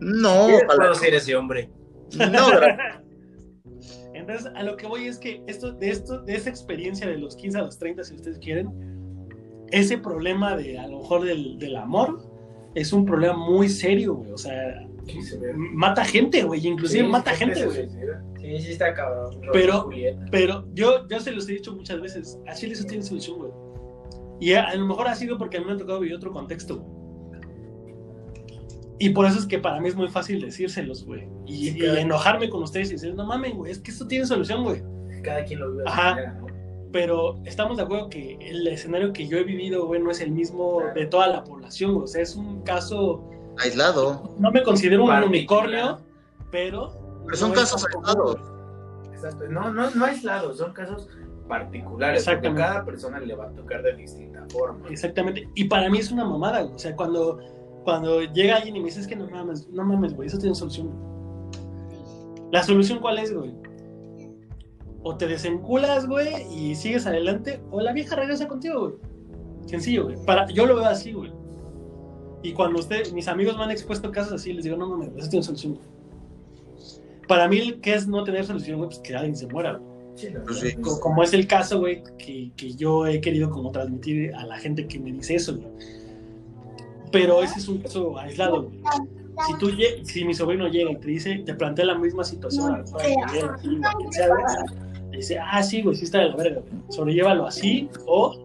No, ¿Quieres ojalá. puedo ser ese hombre? No. Entonces, a lo que voy es que esto, de esto, de esa experiencia de los 15 a los 30, si ustedes quieren, ese problema de a lo mejor del, del amor es un problema muy serio, güey. O sea, Sí, mata gente, güey. Inclusive Sí, mata gente güey. Sí, sí está cabrón. Pero- Julieta. Pero yo, yo se los he dicho muchas veces, a Chile eso tiene solución, güey. Y a, a lo mejor ha sido porque a mí me ha tocado vivir otro contexto, güey. Y por eso es que para mí es muy fácil decírselos, güey. Y, claro. enojarme con ustedes y decir, no mames, güey, es que esto tiene solución, güey. Cada quien lo vive Ajá. manera, ¿no? Pero estamos de acuerdo que el escenario que yo he vivido, güey, no es el mismo de toda la población, güey. O sea, es un caso, Aislado. no me considero un unicornio, pero... Pero son no casos aislados. Exacto. No, no, no aislados, son casos particulares. Porque cada persona le va a tocar de distinta forma. Exactamente. Y para mí es una mamada, güey. O sea, cuando, cuando llega alguien y me dice, es que no mames, no mames, güey, eso tiene solución. ¿La solución cuál es, güey? O te desenculas, güey, y sigues adelante, o la vieja regresa contigo, güey. Sencillo, güey. Para, yo lo veo así, güey. Y cuando usted, mis amigos me han expuesto casos así, les digo, no mames, eso tiene solución. Para mí, ¿qué es no tener solución, güey? Pues que alguien se muera, güey. Sí, Pues sí. Co- como es el caso, güey, que, que yo he querido como transmitir a la gente que me dice eso, güey. Pero ese es un caso aislado, güey. Si tú lle- si mi sobrino llega y te dice, te plantea la misma situación, sí, quien sea, güey, dice, ah, sí, güey, sí está de la verga, güey. Sobrelllévalo así, o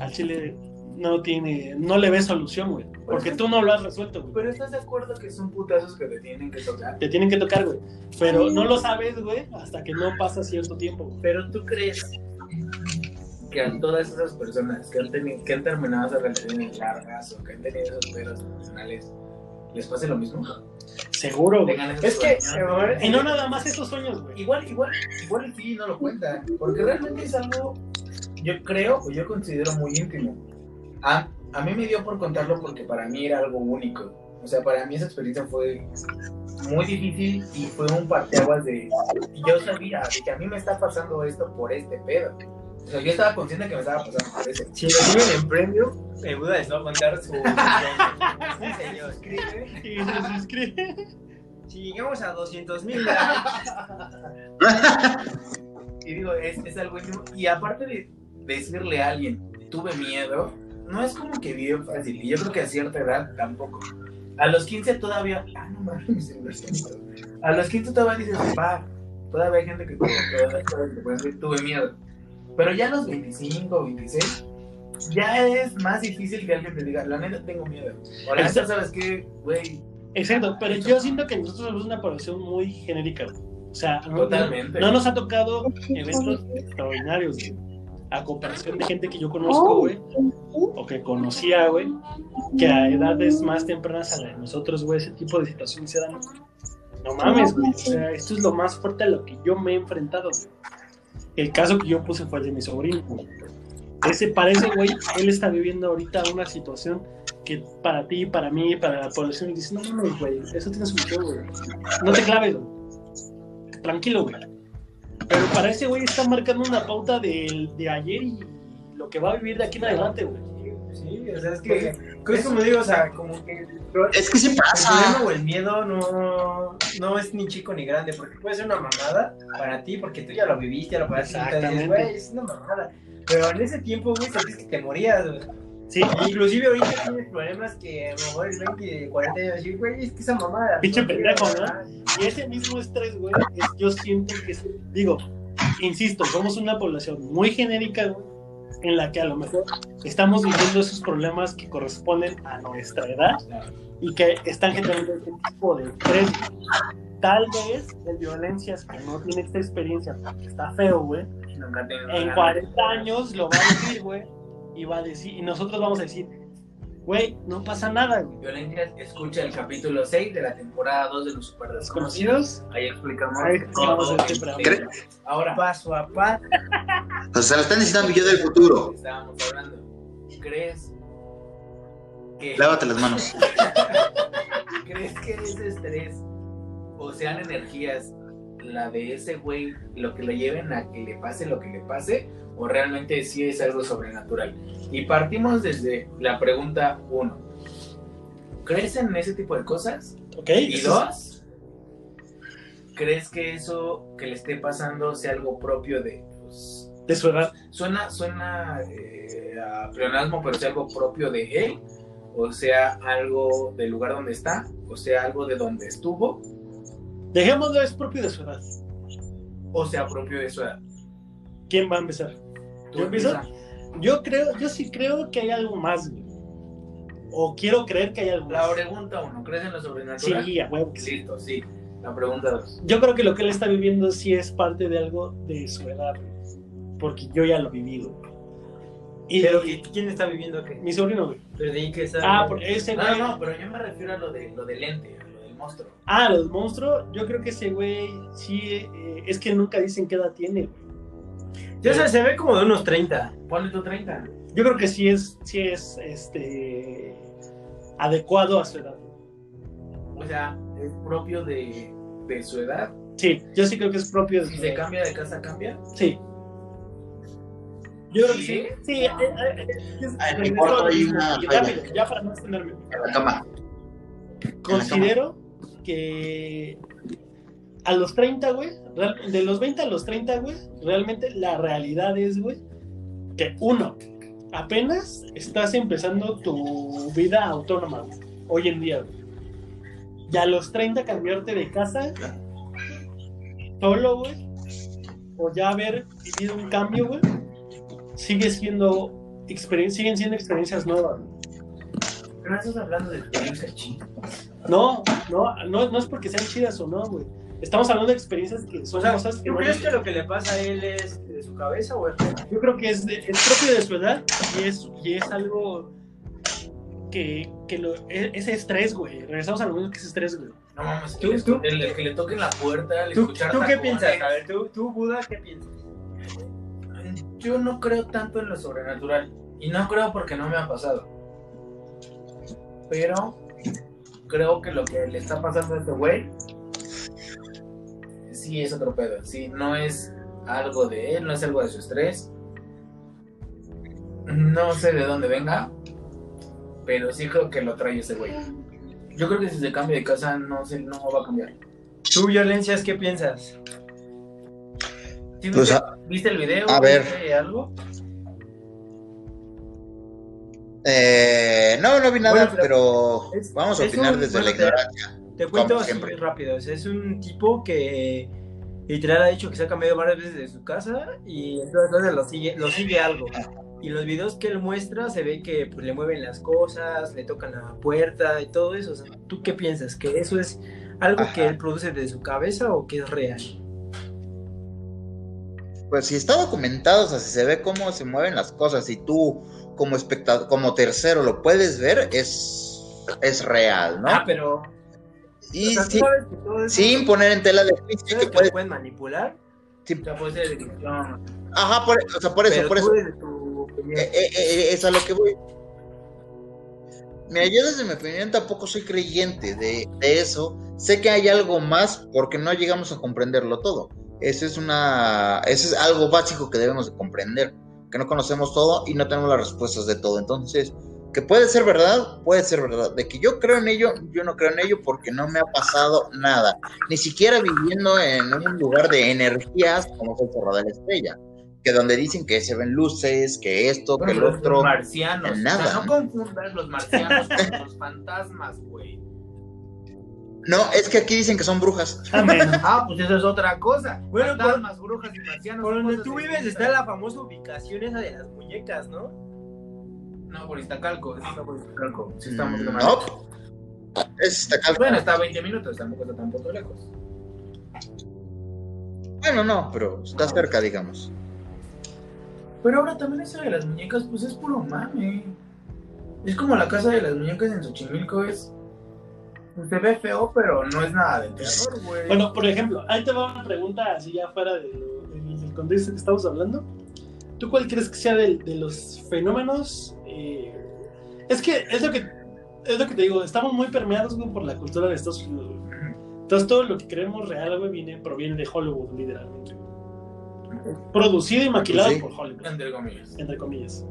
al chile no tiene, no le ves solución, güey. Porque tú no lo has resuelto, güey. Pero estás de acuerdo que son putazos que te tienen que tocar. Te tienen que tocar, güey. Pero no lo sabes, güey, hasta que no pasa cierto tiempo, güey. Pero tú crees que a todas esas personas que han, teni- que han terminado esas relaciones largas o que han tenido esos pedos emocionales, les pase lo mismo. Seguro, güey. Es que, sueños. Y no nada más esos sueños, güey. Igual, igual, igual sí no lo cuentan, porque realmente es algo, yo creo o yo considero muy íntimo. A, a mí me dio por contarlo porque para mí era algo único. O sea, para mí esa experiencia fue muy difícil y fue un parteaguas de. Yo sabía de que a mí me está pasando esto por este pedo. O sea, yo estaba consciente que me estaba pasando por ese. si lo tienen en premio, el Buda les va a contar su. sí, señor. Y se suscribe. Si llegamos a 200 mil, Y digo, es, es algo íntimo. Y aparte de decirle a alguien, tuve miedo, no es como que vive fácil. Y yo creo que a cierta edad tampoco. A los 15 todavía. Ah, no mames. A los 15 todavía dices, pa, todavía hay gente que todavía tuve miedo. Pero ya a los 25, 26, ya es más difícil que alguien te diga, la neta tengo miedo. O la neta, ¿sabes qué? Güey, Exacto, pero yo siento que nosotros somos una población muy genérica, güey. O sea, no, no nos ha tocado eventos extraordinarios, güey. A comparación de gente que yo conozco, güey, o que conocía, güey, que a edades más tempranas a la de nosotros, güey, ese tipo de situaciones se dan. No mames, güey. O sea, esto es lo más fuerte a lo que yo me he enfrentado, güey. El caso que yo puse fue el de mi sobrino, güey. Ese parece, güey, él está viviendo ahorita una situación que para ti, para mí, para la población, dice, no mames, güey, eso tiene solución, güey. No te claves, güey. Tranquilo, güey. Pero para ese güey está marcando una pauta de, de ayer y lo que va a vivir de aquí en adelante, güey. Sí, o sea, es que, es como digo, o sea, como que Es que sí el pasa. problema o el miedo no, no es ni chico ni grande, porque puede ser una mamada para ti, porque tú ya lo viviste, ya lo pasaste, güey, es una mamada. Pero en ese tiempo, güey, sentías que te morías, güey. Sí, Inclusive ahorita tienes problemas que a lo mejor el 20, 40 años, decir, güey, es que esa mamada. Pinche no pendejo, ¿no? y ese mismo estrés, güey, es- yo siento que, es- digo, insisto, somos una población muy genérica, güey, en la que a lo mejor estamos viviendo esos problemas que corresponden a nuestra edad y que están generando este tipo de estrés. Tal vez de violencias que no tiene esta experiencia, porque está feo, güey. nunca tengo En ganas. 40 años lo va a decir, güey, y va a decir, y nosotros vamos a decir, güey, no pasa nada, güey. Violencia, escucha el capítulo 6 de la temporada 2 de los super desconocidos. Ahí explicamos Ahí todo este. Ahora, Paso a paso. O sea, lo están necesitando yo del futuro. estábamos hablando. ¿Crees que, Lávate las manos. ¿crees que ese estrés o sean energías la de ese güey lo que lo lleven a que le pase lo que le pase o realmente sí es algo sobrenatural? Y partimos desde la pregunta 1. ¿crees en ese tipo de cosas? ¿Ok? Y dos, ¿crees que eso que le esté pasando sea algo propio de... pues, es De su edad. suena suena eh, a pleonasmo, pero sea algo propio de él, o sea algo del lugar donde está, o sea algo de donde estuvo, Dejémoslo, es propio de su edad. o sea propio de su edad. ¿Quién va a empezar? ¿Tú ¿Yo empieza? Yo creo, yo sí creo que hay algo más, güey. O quiero creer que hay algo La más. pregunta uno, ¿crees en lo sobrenatural? Sí, a huevo sí. Listo, sí. La pregunta dos. Yo creo que lo que él está viviendo sí es parte de algo de su edad, güey. Porque yo ya lo he vivido. Y Pero ¿qui- ¿quién está viviendo qué? mi sobrino, güey. Pero de ahí que está. Ah, porque ese No, güey. no, pero yo me refiero a lo, de, lo del ente, a lo del monstruo. Ah, los monstruos. Yo creo que ese güey sí. eh, es que nunca dicen qué edad tiene, güey. Yo sé, se ve como de unos 30. Ponle tu 30. Yo creo que sí es, sí es este adecuado a su edad. O sea, es propio de, de su edad. Sí, yo sí creo que es propio de Si su se edad. cambia de casa, cambia. Sí. Yo creo que ¿Sí? sí. Sí, eh, eh, eh, es- Ah, en mi es cuarto lo hay una Y falla. rápido, ya para no extenderme. En la cama. Considero que a los 30, güey, de los 20 a los 30, güey, realmente la realidad es, güey, que uno, apenas estás empezando tu vida autónoma, güey, hoy en día, güey. Y a los 30 cambiarte de casa, solo, güey, o ya haber vivido un cambio, güey, sigue siendo experien- siguen siendo experiencias nuevas, güey. Pero no estás hablando de experiencia chida. No, no, no, no es porque sean chidas o no, güey. Estamos hablando de experiencias que son O sea, cosas que ¿tú no- crees que lo que le pasa a él es de su cabeza o es? Yo creo que es, de- es propio de su edad y es, y es algo que, que lo, es, es estrés, güey. Regresamos a lo mismo que es estrés, güey. No mames, ¿Tú- el, tú? el- el que le toquen la puerta, el ¿Tú, escuchar tú qué piensas? A ver, tú, tú, Buda, ¿qué piensas? Yo no creo tanto en lo sobrenatural. Y no creo porque no me ha pasado. Pero creo que lo que le está pasando a este güey sí es otro pedo. Sí, no es algo de él, no es algo de su estrés. No sé de dónde venga, pero sí creo que lo trae ese güey. Yo creo que si se cambia de casa no, se, no va a cambiar. ¿Tú, Violencias, qué piensas? ¿Sí Pues, viste, a- ¿Viste el video? a ver. ¿Viste algo? Eh, no, no vi nada, Bueno, pero, pero es- vamos a opinar un- desde bueno, la te- ignorancia. Te cuento así siempre. muy rápido. o sea, es un tipo que literal ha dicho que se ha cambiado varias veces de su casa y entonces lo sigue, lo sigue algo. Y los videos que él muestra se ve que pues, le mueven las cosas, le tocan la puerta y todo eso. O sea, ¿Tú qué piensas? ¿Que eso es algo que él produce de su cabeza o que es real? Pues si está documentado, o sea, si se ve cómo se mueven las cosas y tú como espectador, como tercero lo puedes ver, es, es real, ¿no? Ah, pero... y o sea, ¿tú sí- sabes que todo eso- sin poner en tela de juicio ¿sabes que que puede... lo pueden manipular? sí, O sea, puede ser edición. ajá, por, o sea, por eso, pero por eso. opinión. Eh, eh, eh, es a lo que voy. Mira, yo desde mi opinión tampoco soy creyente de, de eso. Sé que hay algo más porque no llegamos a comprenderlo todo. Eso es una, eso es algo básico que debemos de comprender, que no conocemos todo y no tenemos las respuestas de todo. Entonces, que puede ser verdad, puede ser verdad. De que yo creo en ello, yo no creo en ello porque no me ha pasado nada. Ni siquiera viviendo en un lugar de energías como es el Cerro de la Estrella que donde dicen que se ven luces, que esto, que los otro. marcianos. nada. O sea, no confundas los marcianos con los fantasmas, güey. No, es que aquí dicen que son brujas. Ah, pues eso es otra cosa. Bueno, fantasmas, brujas y marcianos. Por donde tú vives está la famosa ubicación esa de las muñecas, ¿no? No, por Iztacalco. Está por Iztacalco. Sí, estamos Mm, no. Es Iztacalco. Bueno, está a 20 minutos, tampoco está tampoco lejos. Bueno, no, pero está cerca, digamos. Pero ahora también eso de las muñecas, pues es puro mame. Es como la casa de las muñecas en Xochimilco, es. pues, se ve feo, pero no es nada de terror, güey. Bueno, por ejemplo, ahí te va una pregunta así ya fuera de lo- del contexto que estamos hablando. ¿Tú cuál crees que sea de, los fenómenos? eh, es que es lo que es lo que te digo, estamos muy permeados güey, por la cultura de Estados Unidos. güey. Entonces todo lo que creemos real güey, viene, proviene de Hollywood, literalmente. Producido y maquilado sí. por Hollywood, Entre comillas. entre comillas.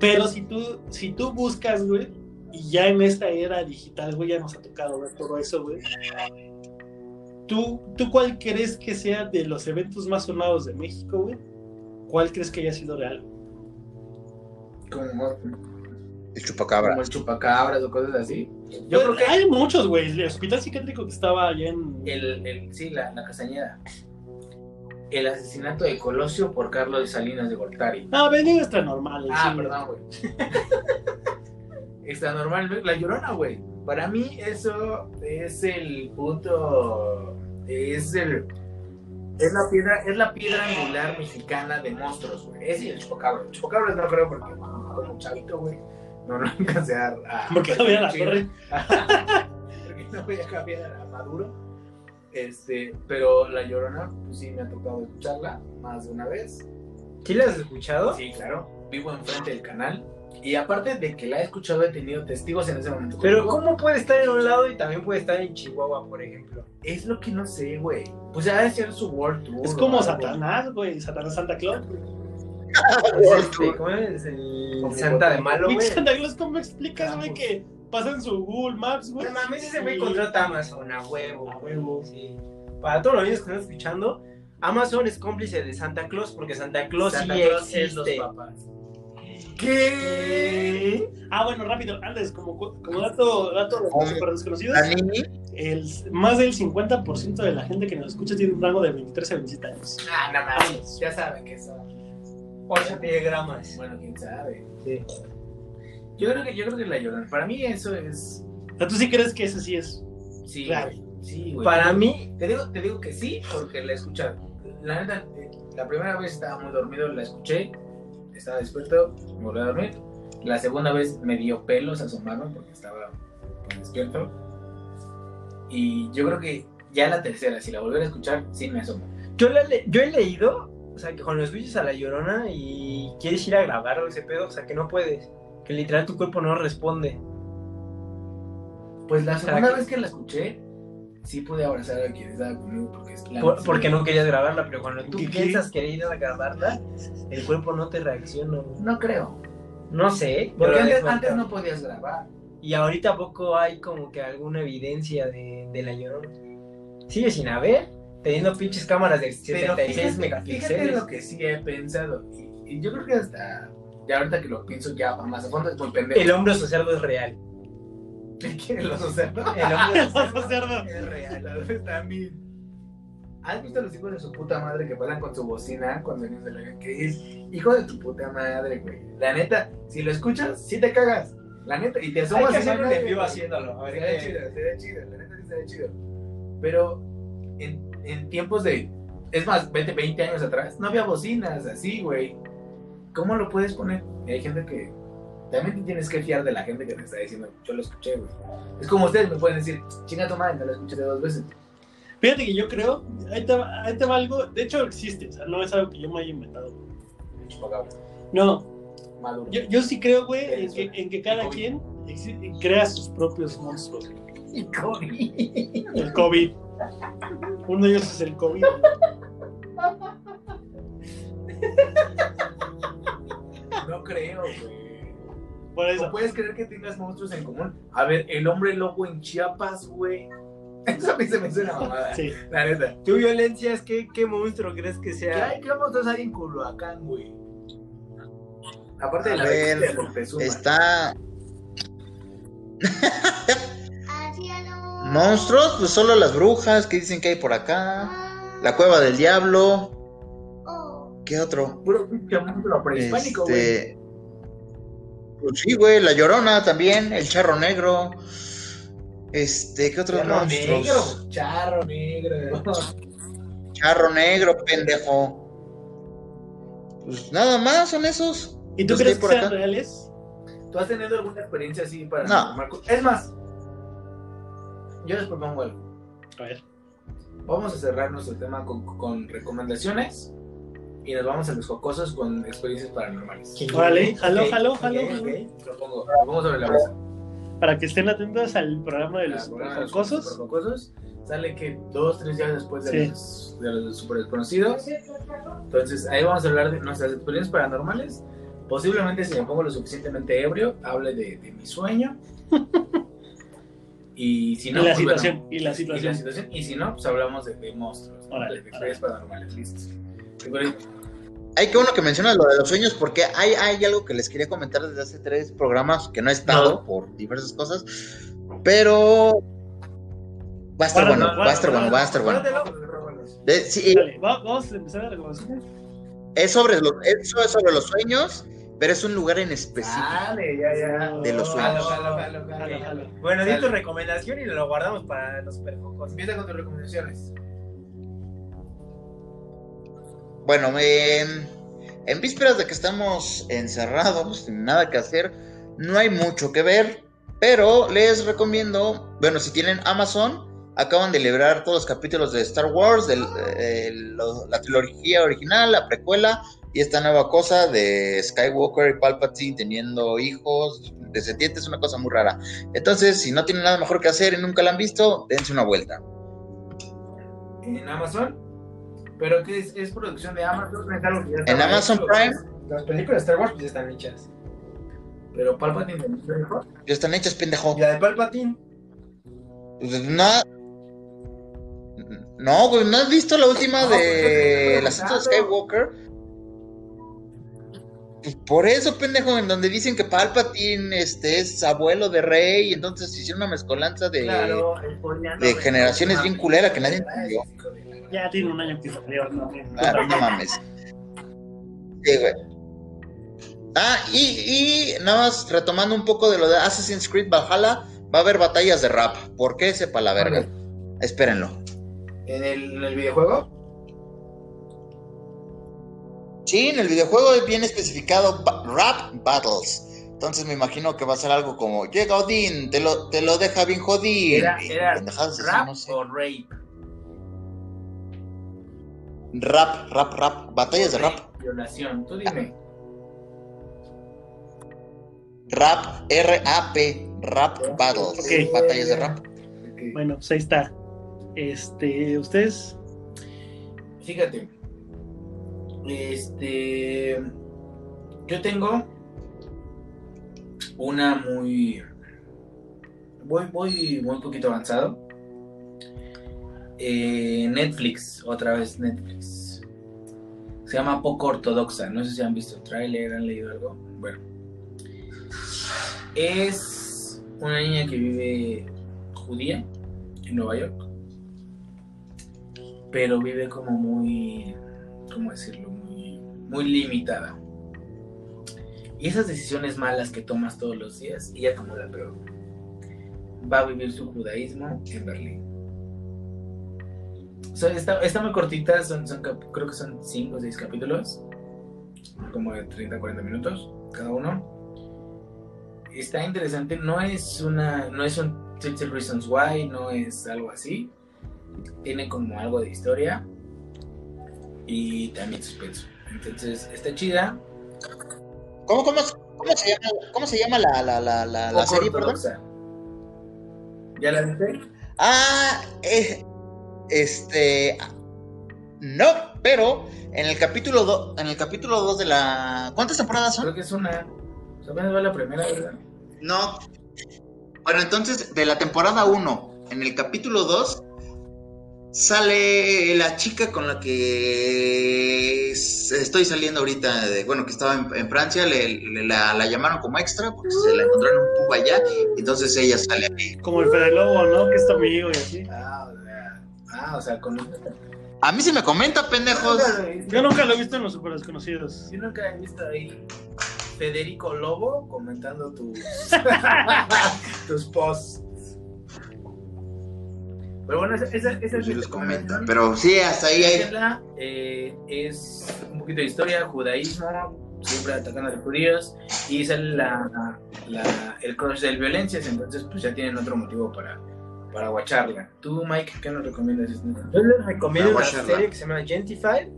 Pero si tú, si tú buscas, güey, y ya en esta era digital, güey, ya nos ha tocado ver todo eso, güey. ¿Tú, ¿Tú cuál crees que sea de los eventos más sonados de México, güey? ¿Cuál crees que haya sido real? Como, El chupacabra. como el chupacabras o cosas así. Yo Pues, creo que Hay muchos, güey. El hospital psiquiátrico que estaba allá en... el, el, sí, la, la castañeda. El asesinato de Colosio por Carlos Salinas de Gortari. Ah, venía extra normal. Ah, cine. perdón, güey. Está normal, la llorona, güey. Para mí eso es el punto, es el, es la piedra, es la piedra angular mexicana de monstruos, güey. Ese y el chupacabra. El chupacabra no creo porque como chavito, güey. No, no alcancé a, a- Porque no había la torre. porque no voy a cambiar a Maduro. Este, pero la llorona, pues sí me ha tocado escucharla más de una vez. ¿Sí la has escuchado? Sí, claro. Vivo enfrente del canal. Y aparte de que la he escuchado, he tenido testigos en ese momento. Pero conmigo. ¿cómo puede estar en un lado y también puede estar en Chihuahua, por ejemplo? Es lo que no sé, güey. Pues ha de ser su World Tour. Es como. Satanás, güey. Satanás Santa Claus. Es este, ¿Cómo es? El Santa de Malo, güey. Santa Claus, ¿cómo me explicas, Ah, güey, pues. que pasa en su Google Maps, güey? No mames, ese güey contrata a Amazon, a huevo. A huevo. Sí. Para todos los niños que están escuchando, Amazon es cómplice de Santa Claus porque Santa Claus Santa sí Claus es los existe. papás. ¿Qué? Ah, bueno, rápido, antes, como, como dato, dato super desconocidos, el, más del 50% de la gente que nos escucha tiene un rango de 23 a 27 años. Ah, no mames. Ya saben que son. 8 diagramas. Bueno, quién sabe. Sí. Yo creo que, yo creo que la llorona. Para mí eso es. O sea, ¿tú sí crees que ese sí es? Sí, Claro. Sí, güey. Para mí, Te digo, te digo que sí, porque la he escuchado. La neta, eh, la primera vez estaba muy dormido, la escuché, estaba despierto, me volví a dormir. La segunda vez me dio pelos asomarme porque estaba pues, despierto. Y yo creo que ya la tercera, si la volviera a escuchar, sí me asomo. yo, la le- yo he leído, o sea, que cuando escuchas a la llorona y quieres ir a grabar ese pedo, o sea, que no puedes. Que literal tu cuerpo no responde. Pues la segunda que- vez que la escuché, sí pude abrazar a quien estaba conmigo porque es la Por- porque no querías grabarla, pero cuando tú piensas querer ir a grabarla, el cuerpo no te reacciona. No creo. No sé. Porque pero antes, es antes no podías grabar. Y ahorita poco hay como que alguna evidencia de, de la llorona. Sigue sin haber, teniendo pinches cámaras de Pero 76 fíjate, fíjate megapíxeles. lo que sí he pensado. Y, y yo creo que hasta. Ya ahorita que lo pienso ya más a fondo es muy pendejo. El hombro cerdo es real. ¿Qué? ¿El oso cerdo? El hombro El oso cerdo. es real. También. ¿Has visto los hijos de su puta madre que pasan con su bocina cuando vienen de la que es hijo de tu puta madre, güey? La neta, si lo escuchas, sí te cagas. La neta, y te Hay asomas que y no hacer un hay vivo haciéndolo. A ver Sería qué- chido, sería chido, la neta sí sería chido. Pero en, en tiempos de. Es más, 20, 20 años atrás, no había bocinas así, güey. ¿Cómo lo puedes poner? Y hay gente que. También te tienes que fiar de la gente que te está diciendo, yo lo escuché, güey. Es como ustedes me pueden decir, chinga tu madre, no lo escuché de dos veces. Fíjate que yo creo, ahí te, va, ahí te va algo, de hecho existe, o sea, no es algo que yo me haya inventado. No, Maduro. yo, yo sí creo, güey, en que, en que cada quien crea sus propios monstruos. Y COVID. El COVID. Uno de ellos es el COVID. No creo, güey. Por ¿No puedes creer que tengas monstruos en común? A ver, el hombre lobo en Chiapas, güey. Eso a mí se me suena mamada. Sí. La neta. ¿Tu violencia es qué, qué monstruo crees que ¿Qué sea? hay? ¿Qué monstruos hay en Culhuacán, güey? Aparte de A la ver, de está. Monstruos, pues solo las brujas que dicen que hay por acá. La cueva del diablo. Oh, ¿Qué otro? Puro pinche monstruo prehispánico, güey. Este. Pues sí, güey, la llorona también, el charro negro. Este, ¿qué otros Charro monstruos? negro. Charro negro. Charro negro, pendejo. Pues nada más son esos. ¿Y tú Los crees que por sean acá. reales? ¿Tú has tenido alguna experiencia así para No. Marco? Es más, yo les propongo algo. A ver. Vamos a cerrar nuestro tema con, con recomendaciones y nos vamos a los jocosos con experiencias paranormales. Órale, jaló, jaló, jaló. Propongo, propongo sobre la mesa. Para que estén atentos al programa de los los jocosos. superjocosos. Sale que dos, tres días después de, Sí. los, de los super desconocidos. Entonces ahí vamos a hablar de nuestras experiencias paranormales. Posiblemente si me pongo lo suficientemente ebrio, hable de, de mi sueño. y si no, y la pues, bueno, situación, y la y la situación. situación. Y si no, pues hablamos de, de monstruos, ¿no? Órale, de experiencias paranormales, listo. Hay que bueno que mencionas lo de los sueños porque hay, hay algo que les quería comentar desde hace tres programas que no he estado No. por diversas cosas, pero va a estar Bueno, bueno, no, va a estar bueno, va a estar bueno. De- sí, Dale, va- vamos a empezar a reconocer. es sobre los, eso es sobre los sueños, pero es un lugar en específico. Dale, ya, ya. De los sueños. Jalo, jalo, jalo, Jalo, jalo. jalo. Bueno, di tu recomendación y lo guardamos para los perfocos. Empieza con tus recomendaciones. Bueno, en, en vísperas de que estamos encerrados, sin nada que hacer, no hay mucho que ver, pero les recomiendo, bueno, si tienen Amazon, acaban de liberar todos los capítulos de Star Wars, del- eh, la trilogía original, la precuela y esta nueva cosa de Skywalker y Palpatine teniendo hijos descendientes, una cosa muy rara. Entonces, si no tienen nada mejor que hacer y nunca la han visto, dense una vuelta. En Amazon. ¿Pero qué es? ¿Es producción de Amazon? ¿Es algo que En Amazon? Prime Las películas de Star Wars pues ya están hechas. Pero Palpatine ya están hechas, pendejo. Y la de Palpatine. Pues, Nada. No, güey, ¿no has visto la última No, pues, de te la de Skywalker? Pues por eso, pendejo, en donde dicen que Palpatine este, es abuelo de Rey, y entonces hicieron una mezcolanza de. Claro, de generaciones Ah, bien culera que nadie entendió. Ya tiene un año que salió, ¿no? Claro, no mames. Sí, güey. Ah, y, y nada más retomando un poco de lo de Assassin's Creed Valhalla, va a haber batallas de rap. ¿Por qué? Sepa la verga. Espérenlo. ¿En el, en el videojuego? Sí, en el videojuego viene especificado ba- Rap Battles. Entonces me imagino que va a ser algo como llega Odín, te lo, te lo deja bien jodido. Era, era rap no sé. o rape. Rap, rap, rap. Batallas de rap. Violación. Tú dime. Rap, R-A-P. Rap Battles. Ok. Batallas de rap. Bueno, pues ahí está. Este, ustedes, Fíjate. Este. Yo tengo una muy. Voy, voy muy poquito avanzado. Eh, Netflix, otra vez Netflix. Se llama Poco Ortodoxa. No sé si han visto el tráiler, han leído algo. Bueno. Es una niña que vive judía en Nueva York. Pero vive como muy. ¿Cómo decirlo? Muy, muy limitada. Y esas decisiones malas que tomas todos los días, ella tomó la peor. Va a vivir su judaísmo en Berlín. Está, está muy cortita, son, son creo que son 5 o 6 capítulos, como de 30 40 minutos cada uno. Está interesante, no es una, no es un 30 Reasons Why, no es algo así. Tiene como algo de historia y también suspenso. Entonces, está chida. ¿Cómo, cómo, cómo se llama, cómo se llama la, la, la, la, serie, perdón? ortodoxa. ¿Ya la viste? Ah, eh, este. No, pero en el capítulo 2, en el capítulo 2 de la. ¿Cuántas temporadas son? Creo que es una. Apenas va la primera, ¿verdad? No. Bueno, entonces, de la temporada 1, en el capítulo 2, sale la chica con la que estoy saliendo ahorita, de, bueno, que estaba en, en Francia, le, le- la, la llamaron como extra porque se la encontraron en un pub allá, entonces ella sale ahí. como el Fede Lobo, ¿no? Que es tu amigo y así. Ah. Ah, o sea, con. A mí se me comenta, pendejos. Yo nunca lo he visto en los super desconocidos. Yo nunca he visto ahí Federico Lobo comentando tus, tus posts. Pero bueno, esa, esa, esa es Sí mi les comenta, pero sí, hasta ahí hay. Eh, es un poquito de historia, judaísmo, siempre atacando a los judíos, y sale la, la- el crush de violencias, entonces pues ya tienen otro motivo para, para guacharla. Tú, Mike, ¿qué nos recomiendas? Yo les recomiendo una serie que se llama Gentified,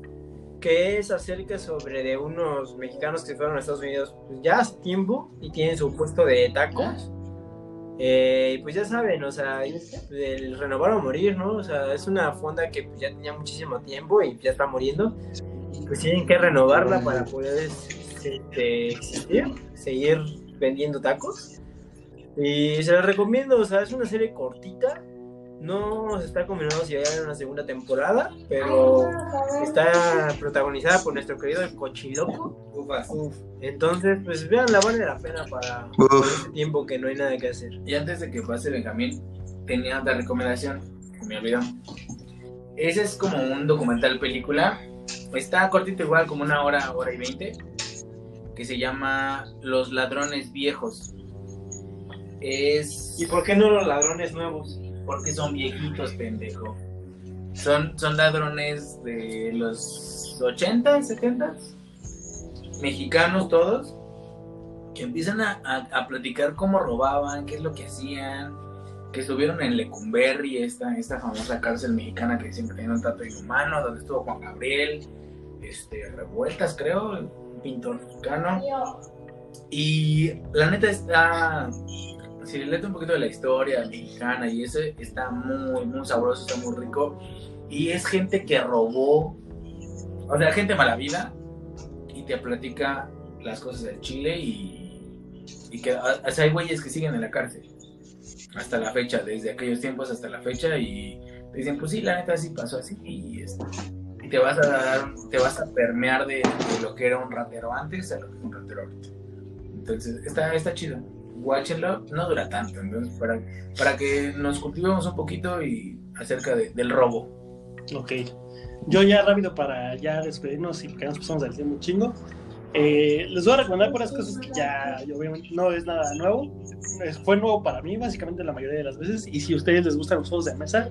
que es acerca sobre de unos mexicanos que fueron a Estados Unidos pues, ya hace tiempo y tienen su puesto de tacos. Eh, y pues ya saben, o sea, el renovar o morir, ¿no? O sea, es una fonda que pues, ya tenía muchísimo tiempo y ya está muriendo. Pues tienen que renovarla para poder este, existir, seguir vendiendo tacos. Y se los recomiendo, o sea, es una serie cortita. No se está confirmado si va a haber una segunda temporada, pero está protagonizada por nuestro querido el Cochiloco. Ufas. Entonces, pues veanla, vale la pena para Uf. este tiempo que no hay nada que hacer. Y antes de que pase Benjamín, tenía otra recomendación, que me olvidó. Ese es como un documental película. Está cortito igual, como una hora, hora y veinte. Que se llama Los ladrones viejos. Es. ¿Y por qué no los ladrones nuevos? Porque son viejitos, pendejo. Son, son ladrones de los 80, 70, mexicanos todos, que empiezan a, a- a platicar cómo robaban, qué es lo que hacían, que estuvieron en Lecumberri, esta, esta famosa cárcel mexicana que siempre tenía un trato inhumano, donde estuvo Juan Gabriel, este, Revueltas, creo, un pintor mexicano. Y la neta está. Si le lees un poquito de la historia mexicana y eso está muy, muy sabroso, está muy rico. Y es gente que robó, o sea, gente mala vida y te platica las cosas del Chile y, que o sea, hay güeyes que siguen en la cárcel hasta la fecha, desde aquellos tiempos hasta la fecha y te dicen, pues sí, la neta sí pasó así y, te vas a dar, te vas a permear de, de lo que era un ratero antes a lo que es un ratero ahorita. Entonces, está, está chido. Watchenlo, no dura tanto, entonces para, para que nos cultivemos un poquito y acerca de- del robo. Ok. Yo ya rápido para ya despedirnos y porque nos pasamos al tiempo chingo. Eh, les voy a recomendar puras cosas que ya no es nada nuevo. Es- fue nuevo para mí básicamente la mayoría de las veces. Y si a ustedes les gustan los juegos de mesa,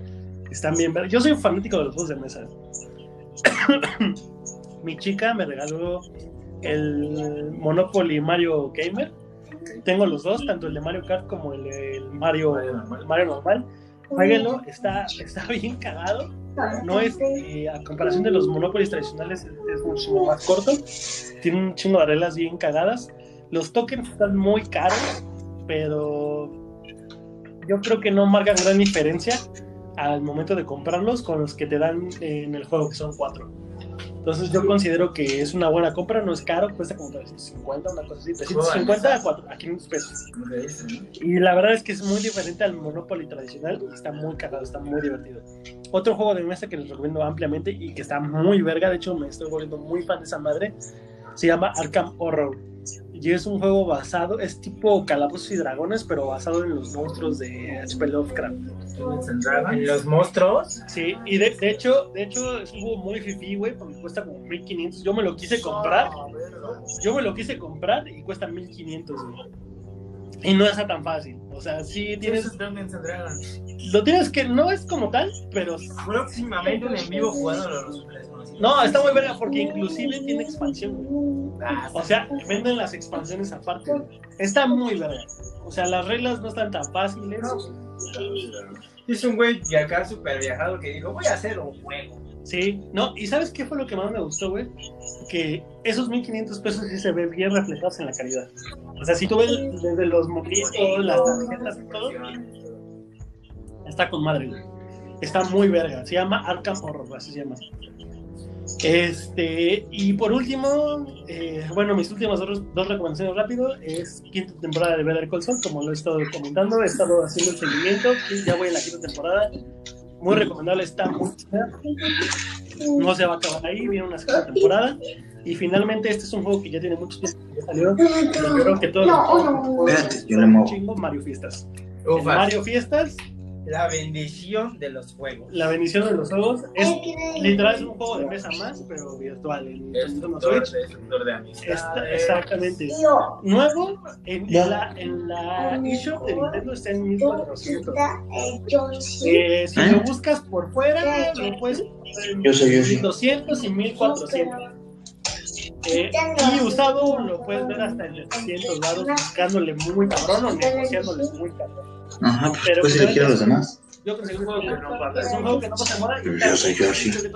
están bien. Yo soy fanático de los juegos de mesa. Mi chica me regaló el Monopoly Mario Gamer. Tengo los dos, tanto el de Mario Kart como el de Mario, Mario normal. Mario normal. Jueguenlo, está, está bien cagado. No es, eh, a comparación de los Monopolies tradicionales, es, es mucho más corto. Tiene un chingo de reglas bien cagadas. Los tokens están muy caros, pero yo creo que no marcan gran diferencia al momento de comprarlos con los que te dan en el juego, que son cuatro. Entonces yo considero que es una buena compra, no es caro, cuesta como 350, una cosa así, 350 a, 4, a 500 pesos. Y la verdad es que es muy diferente al Monopoly tradicional y está muy cagado, está muy divertido. Otro juego de mesa que les recomiendo ampliamente y que está muy verga, de hecho me estoy volviendo muy fan de esa madre, se llama Arkham Horror. Y es un juego basado, es tipo Calabozos y Dragones, pero basado en los monstruos de H.P. Lovecraft. Dungeons and Dragons. En los monstruos. Sí, y de, de hecho, de hecho es un juego muy fifi, güey, porque cuesta como 1500. Yo me lo quise comprar, yo me lo quise comprar y cuesta 1500, güey. Y no está tan fácil. O sea, sí tienes Tienes Dungeons and Dragons. Lo tienes que, no es como tal, pero Próximamente un en vivo jugando los no, está muy verga porque inclusive tiene expansión. güey. Ah, O sea, venden las expansiones aparte. güey. Está muy verga. O sea, las reglas no están tan fáciles. Es un güey de acá súper viajado que dijo, voy a hacer un juego. Sí, no, y ¿sabes qué fue lo que más me gustó, güey? Que esos 1500 pesos sí se ven bien reflejados en la calidad. O sea, si tú ves desde los moquitos, las tarjetas y todo, está con madre, güey. Está muy verga. Se llama Arkham Horror, así se llama. Este, y por último, eh, bueno, mis últimas dos, dos recomendaciones rápido es quinta temporada de Better Call Saul, como lo he estado comentando, he estado haciendo el seguimiento, ya voy en la quinta temporada. Muy recomendable, está muy. No se va a acabar ahí, viene una segunda temporada. Y finalmente, este es un juego que ya tiene mucho tiempo que salió. Yo creo que todos los yo le muevo. chingo Mario Fiestas. En. Mario Fiestas, La bendición de los juegos. la bendición de los juegos es literal es un juego de mesa más, pero virtual en Es Nintendo doctor, Switch. es de amistad. Está- exactamente. Nuevo en, en la, en la eShop de Nintendo está en 1400. Eh, si ¿Eh? lo buscas por fuera, lo puedes Yo soy Yoshi. 1200 y 1400. Eh, y usado lo puedes ver hasta en 700 lados buscándole muy cabrón o negociándole muy cabrón. Ajá, pues Pero pues, quiero a los demás. Yo conseguí un juego que no pasa. Es un juego que no pasa y Yo soy Yoshi. creo que.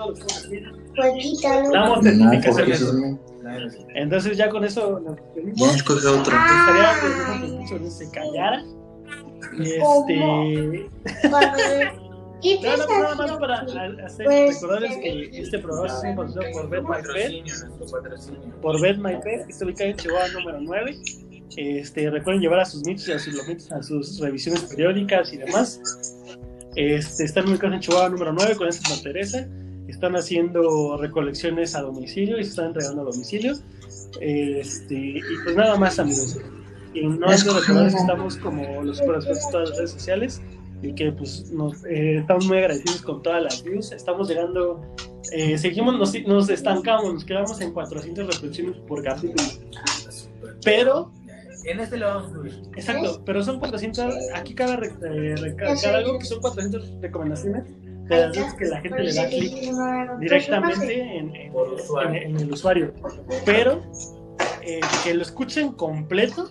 Pues Damos No, eso es. Entonces ya con eso. Ya escoge otro. Estaría que no se callara. Y este. ¿Y qué Nada, estás nada más para hacer, Pues, recordarles que este programa es patrocinado por Bet My Pet, por Bet My Pet, que está ubicado en Chihuahua número 9. Este, recuerden llevar a sus mitos y a sus lomitos a sus revisiones periódicas y demás. Este, están ubicados en Chihuahua número 9 con esta Santa Teresa. Están haciendo recolecciones a domicilio y se están entregando a domicilio. Este, y pues nada más, amigos. Y no que recordarles que estamos como los superexpertos en todas las redes sociales y que pues nos, eh, estamos muy agradecidos con todas las views. Estamos llegando, eh, seguimos, nos, nos estancamos, nos quedamos en 400 reproducciones por capítulo. Pero En este lo vamos a subir. Exacto, pero son 400, aquí cada eh, recalcar algo que son 400 recomendaciones de las veces que la gente le da clic directamente en, en- Por usuario. en- en el usuario. Pero eh, que lo escuchen completo,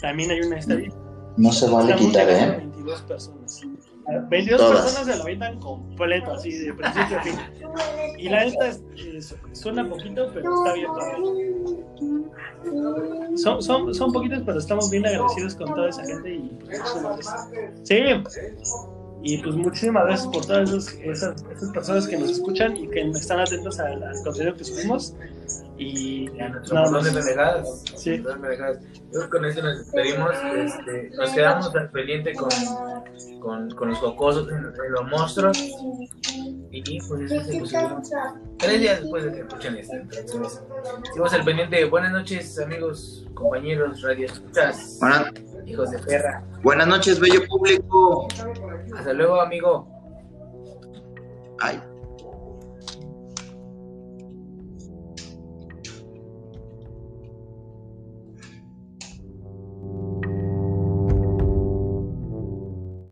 también hay una estadística. No se vale quitar, ¿eh? 22 personas. 22 Todas. personas se lo avientan completo, así de principio a fin. Y la neta es- es- suena poquito, pero está bien. Son, son, son poquitos, pero estamos bien agradecidos con toda esa gente y pues, muchísimas gracias. Sí, y pues muchísimas gracias por todas esas, esas, esas personas que nos escuchan y que están atentos al, al contenido que subimos. Y Ya nuestro montón de. Sí. de con esto nos despedimos. Este, nos quedamos al pendiente con, con, con los jocosos, los monstruos. Y pues eso se pusieron tres días después de que escuchen esto. Entonces, seguimos al pendiente. Buenas noches, amigos, compañeros, radio escuchas, Buenas, hijos de perra. buenas noches, bello público. Hasta luego, amigo. Ay.